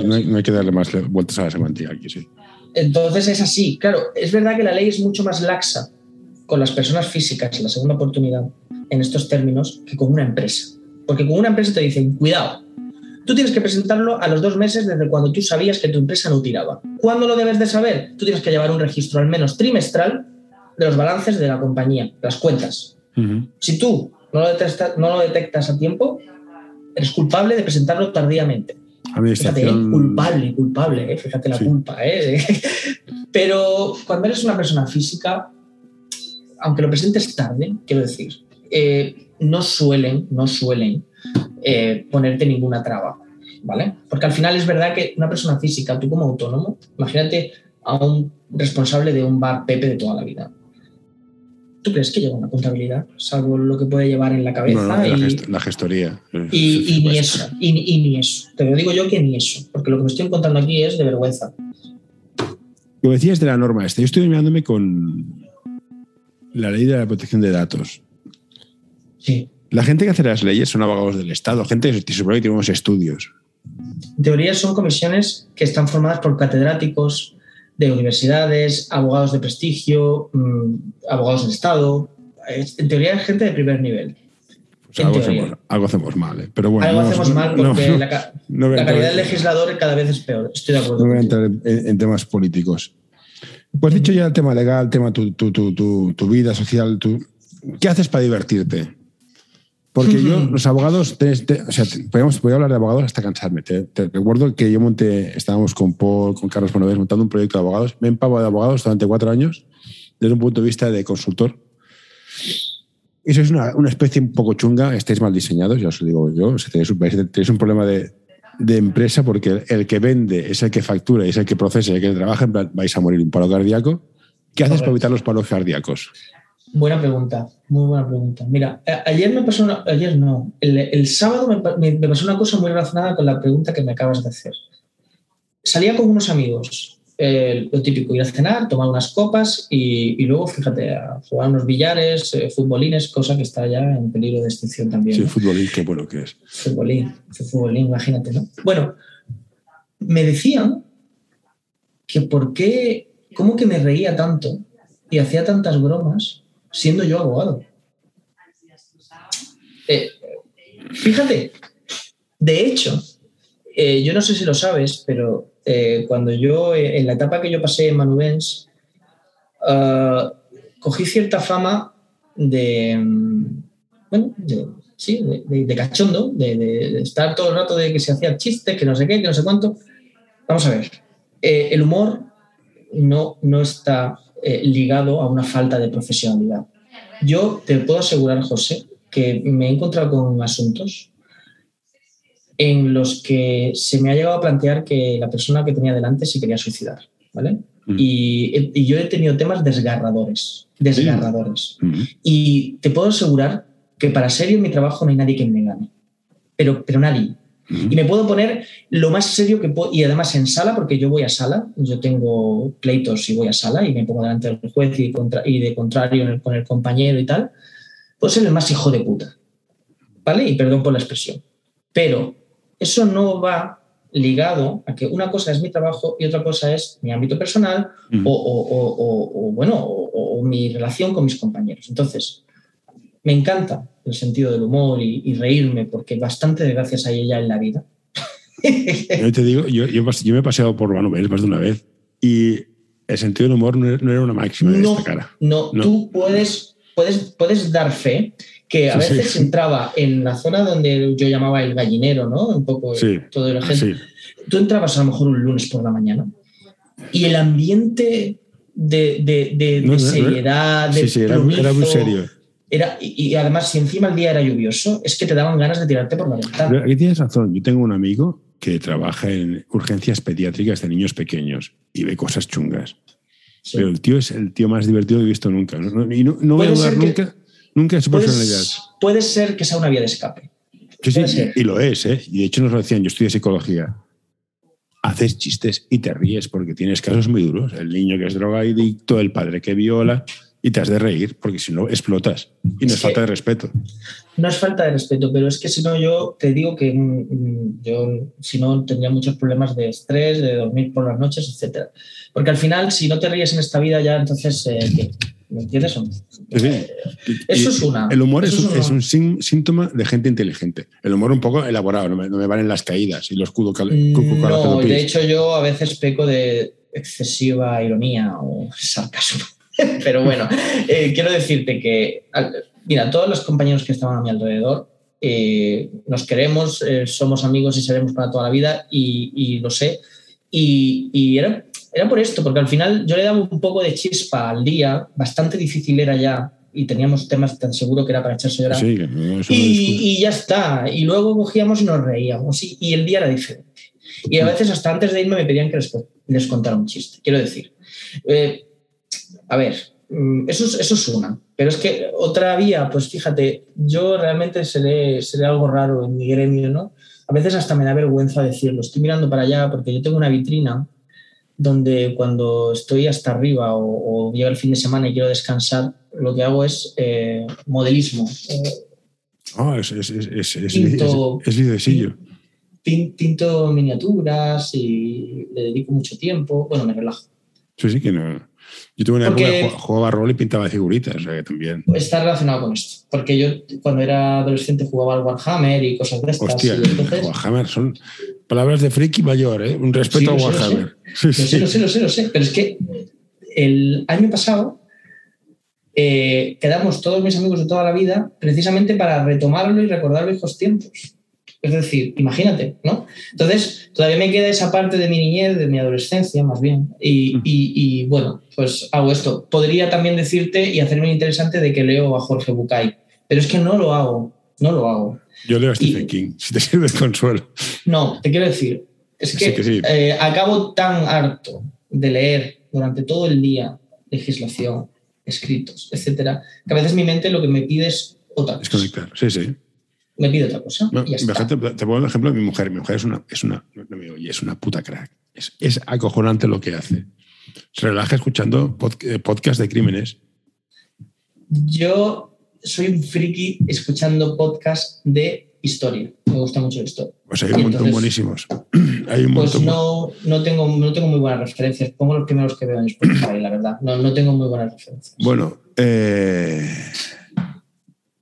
no, hay que darle más vueltas a la semántica aquí, sí. Entonces es así. Claro, es verdad que la ley es mucho más laxa con las personas físicas, la segunda oportunidad, en estos términos, que con una empresa. Porque con una empresa te dicen, cuidado, Tú tienes que presentarlo a los dos meses desde cuando tú sabías que tu empresa no tiraba. ¿Cuándo lo debes de saber? Tú tienes que llevar un registro al menos trimestral de los balances de la compañía, las cuentas. Si tú no lo, detectas, no lo detectas a tiempo, eres culpable de presentarlo tardíamente. Fíjate, ¿eh? culpable, culpable, ¿eh? fíjate la culpa. ¿eh? Pero cuando eres una persona física, aunque lo presentes tarde, quiero decir, no suelen, no suelen eh, ponerte ninguna traba, ¿vale? Porque al final es verdad que una persona física, tú como autónomo, imagínate a un responsable de un bar Pepe de toda la vida. ¿Tú crees que lleva una contabilidad? Salvo lo que puede llevar en la cabeza. y, la, gestoría. Y, ni eso, y, ni eso. Te lo digo yo que ni eso, porque lo que me estoy contando aquí es de vergüenza. Lo decías de la norma esta. Yo estoy mirándome con la ley de la protección de datos. Sí. La gente que hace las leyes son abogados del Estado, gente que supone que tiene unos estudios. En teoría son comisiones que están formadas por catedráticos de universidades, abogados de prestigio, mm, abogados del Estado. En teoría es gente de primer nivel. Pues algo, hacemos, mal, ¿eh? pero bueno. Algo hacemos mal porque la, calidad del legislador cada vez es peor. Estoy de acuerdo. No voy a entrar en, temas políticos. Pues dicho ya el tema legal, el tema tu, tu, tu, tu vida social, ¿qué haces para divertirte? Porque yo, los abogados, o sea, podemos, voy a hablar de abogados hasta cansarme. Te, recuerdo que yo monté, estábamos con Paul, con Carlos Bonoves montando un proyecto de abogados. Me he empavado de abogados durante cuatro años, desde un punto de vista de consultor. Y sois una, una especie un poco chunga, estáis mal diseñados, ya os lo digo yo. O sea, tenéis, un problema de, de, empresa porque el, que vende es el que factura, es el que procesa, el que trabaja, en plan, vais a morir un paro cardíaco. ¿Qué haces para evitar los paros cardíacos? Buena pregunta, muy buena pregunta. Mira, ayer me pasó una, ayer no, el, sábado me, pasó una cosa muy relacionada con la pregunta que me acabas de hacer. Salía con unos amigos, lo típico, ir a cenar, tomar unas copas y, luego, fíjate, a jugar unos billares, eh, futbolines, cosa que está ya en peligro de extinción también. Sí, futbolín, qué bueno que es. Futbolín, futbolín, imagínate, ¿no? Bueno, me decían que por qué, cómo que me reía tanto y hacía tantas bromas siendo yo abogado. Eh, fíjate, de hecho, eh, yo no sé si lo sabes, pero eh, cuando yo, en la etapa que yo pasé en Manubens, ah, cogí cierta fama de, mm, bueno, de, sí, de, cachondo, de, estar todo el rato de que se hacía chistes, que no sé qué, que no sé cuánto. Vamos a ver, el humor no, no está eh, ligado a una falta de profesionalidad. Yo te puedo asegurar, José, que me he encontrado con asuntos en los que se me ha llegado a plantear que la persona que tenía delante se quería suicidar, ¿vale? Mm. Y, yo he tenido temas desgarradores, desgarradores. Mm. Y te puedo asegurar que para serio en mi trabajo no hay nadie que me gane, pero, pero nadie. Y me puedo poner lo más serio que puedo, y además en sala, porque yo voy a sala, yo tengo pleitos y voy a sala y me pongo delante del juez y, y de contrario con el compañero y tal, puedo ser el más hijo de puta. ¿Vale? Y perdón por la expresión. Pero eso no va ligado a que una cosa es mi trabajo y otra cosa es mi ámbito personal o, bueno, o mi relación con mis compañeros. Entonces, me encanta el sentido del humor y, reírme, porque bastante de gracias a ella en la vida. yo te digo, yo, me he paseado por Manuel más de una vez y el sentido del humor no era una máxima de esta cara. No, tú puedes, puedes, puedes dar fe que a veces entraba en la zona donde yo llamaba el gallinero, ¿no? Un poco todo el gente. Tú entrabas a lo mejor un lunes por la mañana y el ambiente de, de, seriedad, de sí, era, muy serio era, y, además, si encima el día era lluvioso, es que te daban ganas de tirarte por la ventana. aquí tienes razón. Yo tengo un amigo que trabaja en urgencias pediátricas de niños pequeños y ve cosas chungas. Pero el tío es el tío más divertido que he visto nunca. y no, voy a dudar nunca, nunca de su personalidad. Puede ser que sea una vía de escape. Sí, sí, y lo es, ¿eh? Y de hecho nos lo decían, yo estudié psicología. haces chistes y te ríes porque tienes casos muy duros. El niño que es drogadicto, el padre que viola, y te has de reír porque si no explotas. Y no es, falta de respeto. No es falta de respeto, pero es que si no yo te digo que mm, mm, yo si no tendría muchos problemas de estrés, de dormir por las noches, etc. Porque al final si no te ríes en esta vida ya entonces... Eh, ¿Me entiendes? Eh, eso es una. El humor es, un, síntoma de gente inteligente. El humor un poco elaborado, no me, valen las caídas y los cudo No, de hecho yo a veces peco de excesiva ironía o sarcasmo. Pero bueno, eh, quiero decirte que, mira, todos los compañeros que estaban a mi alrededor, eh, nos queremos, somos amigos y seremos para toda la vida y, lo sé. Y, y era era por esto, porque al final yo le daba un poco de chispa al día, bastante difícil era ya, y teníamos temas tan seguro que era para echarse llorar. Sí, y, ya está. Y luego cogíamos y nos reíamos, y, el día era diferente. Y a veces hasta antes de irme me pedían que les, contara un chiste. Quiero decir, eh, a ver, mm, eso es, eso es una. Pero es que otra vía, pues fíjate, yo realmente seré, seré algo raro en mi gremio, ¿no? A veces hasta me da vergüenza decirlo. Estoy mirando para allá porque yo tengo una vitrina donde cuando estoy hasta arriba o, llega el fin de semana y quiero descansar, lo que hago es eh, modelismo. Ah, es, es, es, es, pinto, Pinto miniaturas y le dedico mucho tiempo. Bueno, me relajo. Sí, sí, que no. Yo tuve una época que jugaba rol y pintaba figuritas, o sea que también. Está relacionado con esto. Porque yo cuando era adolescente jugaba al Warhammer y cosas de estas. Hostia, Warhammer son palabras de friki mayor, ¿eh? Un respeto a Warhammer. Sí, sí, lo sé, lo sé, lo sé. Pero es que el año pasado eh, quedamos todos mis amigos de toda la vida precisamente para retomarlo y recordar viejos tiempos. Es decir, imagínate, ¿no? Entonces, todavía me queda esa parte de mi niñez, de mi adolescencia, más bien. Y, bueno, pues hago esto. Podría también decirte y hacerme interesante de que leo a Jorge Bucay, pero es que no lo hago, no lo hago. Yo leo a Stephen King, si te sirve de consuelo. No, te quiero decir, es que, eh, acabo tan harto de leer durante todo el día legislación, escritos, etcétera, que a veces mi mente lo que me pide es otra cosa. Es conectar, sí, sí me pide otra cosa. Te, pongo el ejemplo de mi mujer. Mi mujer es una, es una, es una puta crack. Es, es, acojonante lo que hace. Se relaja escuchando eh, podcast de crímenes. Yo soy un friki escuchando podcast de historia. Me gusta mucho historia. Pues hay un montón buenísimos. hay un pues no, no, tengo, no tengo muy buenas referencias. Pongo los primeros que veo en Spotify, la verdad. No, no tengo muy buenas referencias. Bueno, eh,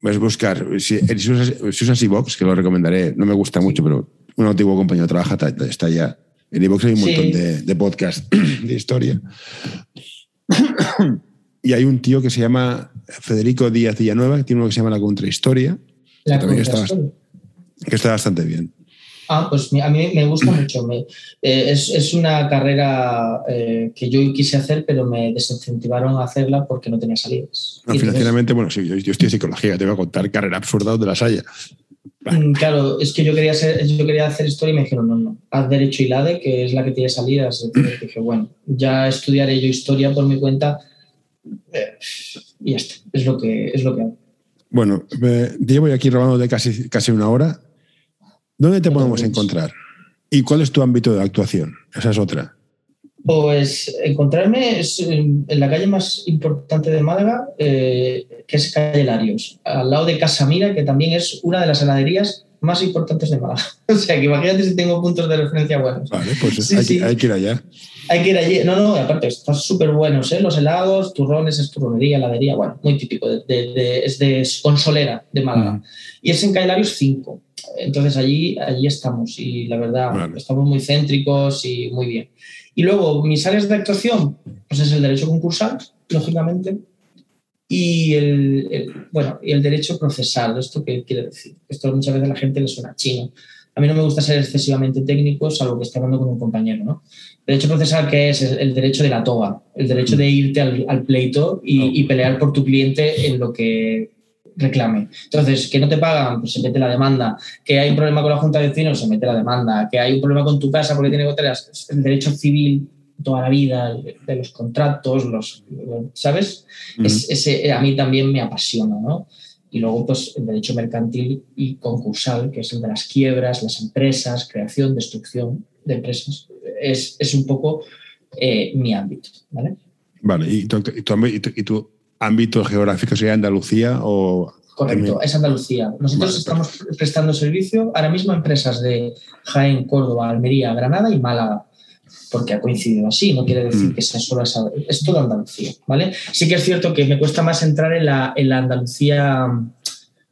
Puedes buscar, si, si, usas, si que lo recomendaré, no me gusta mucho, pero un antiguo compañero trabaja, está allá. En iVoox hay un montón de, de podcasts de historia. y hay un tío que se llama Federico Díaz Villanueva, que tiene uno que se llama La Contrahistoria, La que, está, que está bastante bien. Ah, pues a mí me gusta mucho. Eh, es, una carrera eh, que yo quise hacer, pero me desincentivaron a hacerla porque no tenía salidas. financieramente, bueno, sí, yo, estoy en psicología, te voy a contar carrera absurda de la Saya. Mm, claro, es que yo quería, hacer, yo quería hacer historia y me dijeron, no, no, haz Derecho y LADE, que es la que tiene salidas. Entonces dije, bueno, ya estudiaré yo historia por mi cuenta eh, y ya está, es lo que, es lo que hago. Bueno, llevo aquí robando de casi, casi una hora. ¿Dónde te podemos encontrar? ¿Y cuál es tu ámbito de actuación? Esa es otra. Pues encontrarme es en la calle más importante de Málaga, eh, que es Calle Larios, al lado de Casa Mira, que también es una de las heladerías más importantes de Málaga. o sea, que imagínate si tengo puntos de referencia buenos. Vale, pues hay, que ir allá. Hay que ir allí. No, no, aparte, están súper buenos, ¿eh? Los helados, turrones, es turronería, heladería, bueno, muy típico. es de Consolera, de Málaga. Y es en Calle Larios 5. Entonces allí, allí estamos y la verdad, estamos muy céntricos y muy bien. Y luego, mis áreas de actuación, pues es el derecho concursal, lógicamente, y el, bueno, y el derecho procesal. ¿Esto qué quiere decir? Esto muchas veces a la gente le suena chino. A mí no me gusta ser excesivamente técnico, salvo que esté hablando con un compañero. ¿no? Derecho procesal, ¿qué es? El derecho de la toga, el derecho de irte al, pleito y, y, pelear por tu cliente en lo que reclame. Entonces, que no te pagan, pues se mete la demanda. Que hay un problema con la Junta de Vecinos, se mete la demanda. Que hay un problema con tu casa porque tiene goteras, el derecho civil toda la vida, de los contratos, los, ¿sabes? ese, a mí también me apasiona, ¿no? Y luego, pues, el derecho mercantil y concursal, que es el de las quiebras, las empresas, creación, destrucción de empresas. es, es un poco eh, mi ámbito. ¿vale? Vale, ¿Y tu, y, tu, y tu, ámbito geográfico sería Andalucía o Correcto, es Andalucía. Nosotros estamos prestando servicio ahora mismo a empresas de Jaén, Córdoba, Almería, Granada y Málaga, porque ha coincidido así, no quiere decir mm. que sea solo esa, es toda Andalucía, ¿vale? Sí que es cierto que me cuesta más entrar en la, en la Andalucía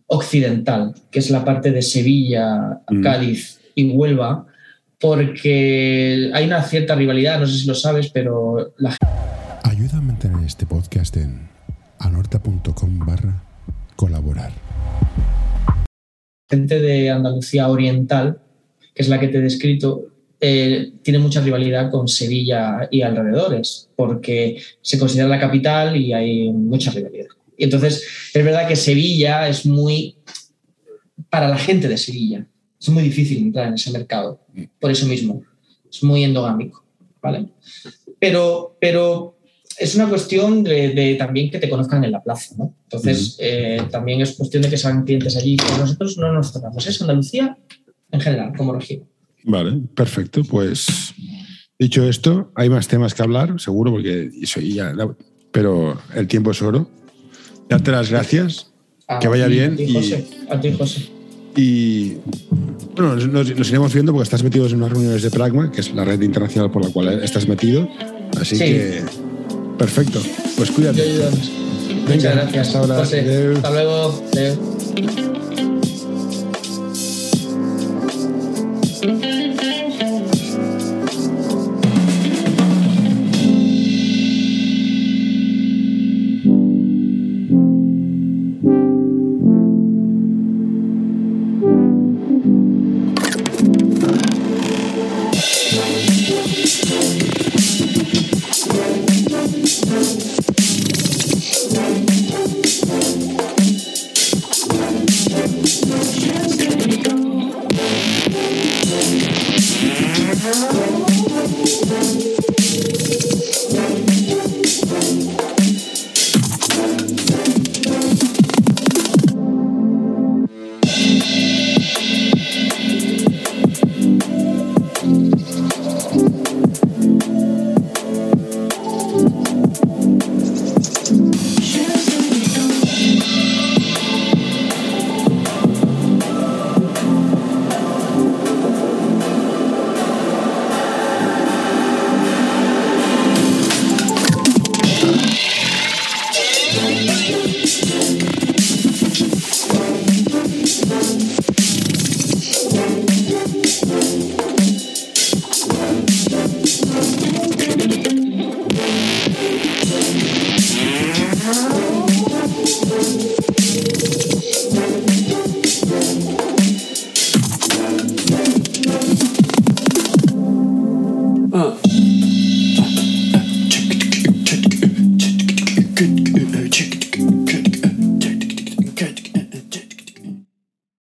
occidental, que es la parte de Sevilla, mm. Cádiz y Huelva, porque hay una cierta rivalidad, no sé si lo sabes, pero la Ayuda a mantener este podcast en anorta.com barra colaborar. Gente de Andalucía Oriental, que es la que te he descrito, eh, tiene mucha rivalidad con Sevilla y alrededores, porque se considera la capital y hay mucha rivalidad. Y entonces, es verdad que Sevilla es muy, para la gente de Sevilla, es muy difícil entrar en ese mercado, por eso mismo, es muy endogámico, ¿vale? Pero, pero es una cuestión de, también que te conozcan en la plaza, ¿no? Entonces, eh, también es cuestión de que sean clientes allí, pero nosotros no nos tocamos, es Andalucía en general, como región. Vale, perfecto. Pues dicho esto, hay más temas que hablar, seguro, porque soy ya, pero el tiempo es oro. Darte las gracias, que vaya bien. A José. A ti, José. Y bueno, nos, iremos viendo porque estás metido en unas reuniones de Pragma, que es la red internacional por la cual estás metido. Así que Perfecto. Pues cuídate. Muchas gracias. Hasta, ahora. hasta luego.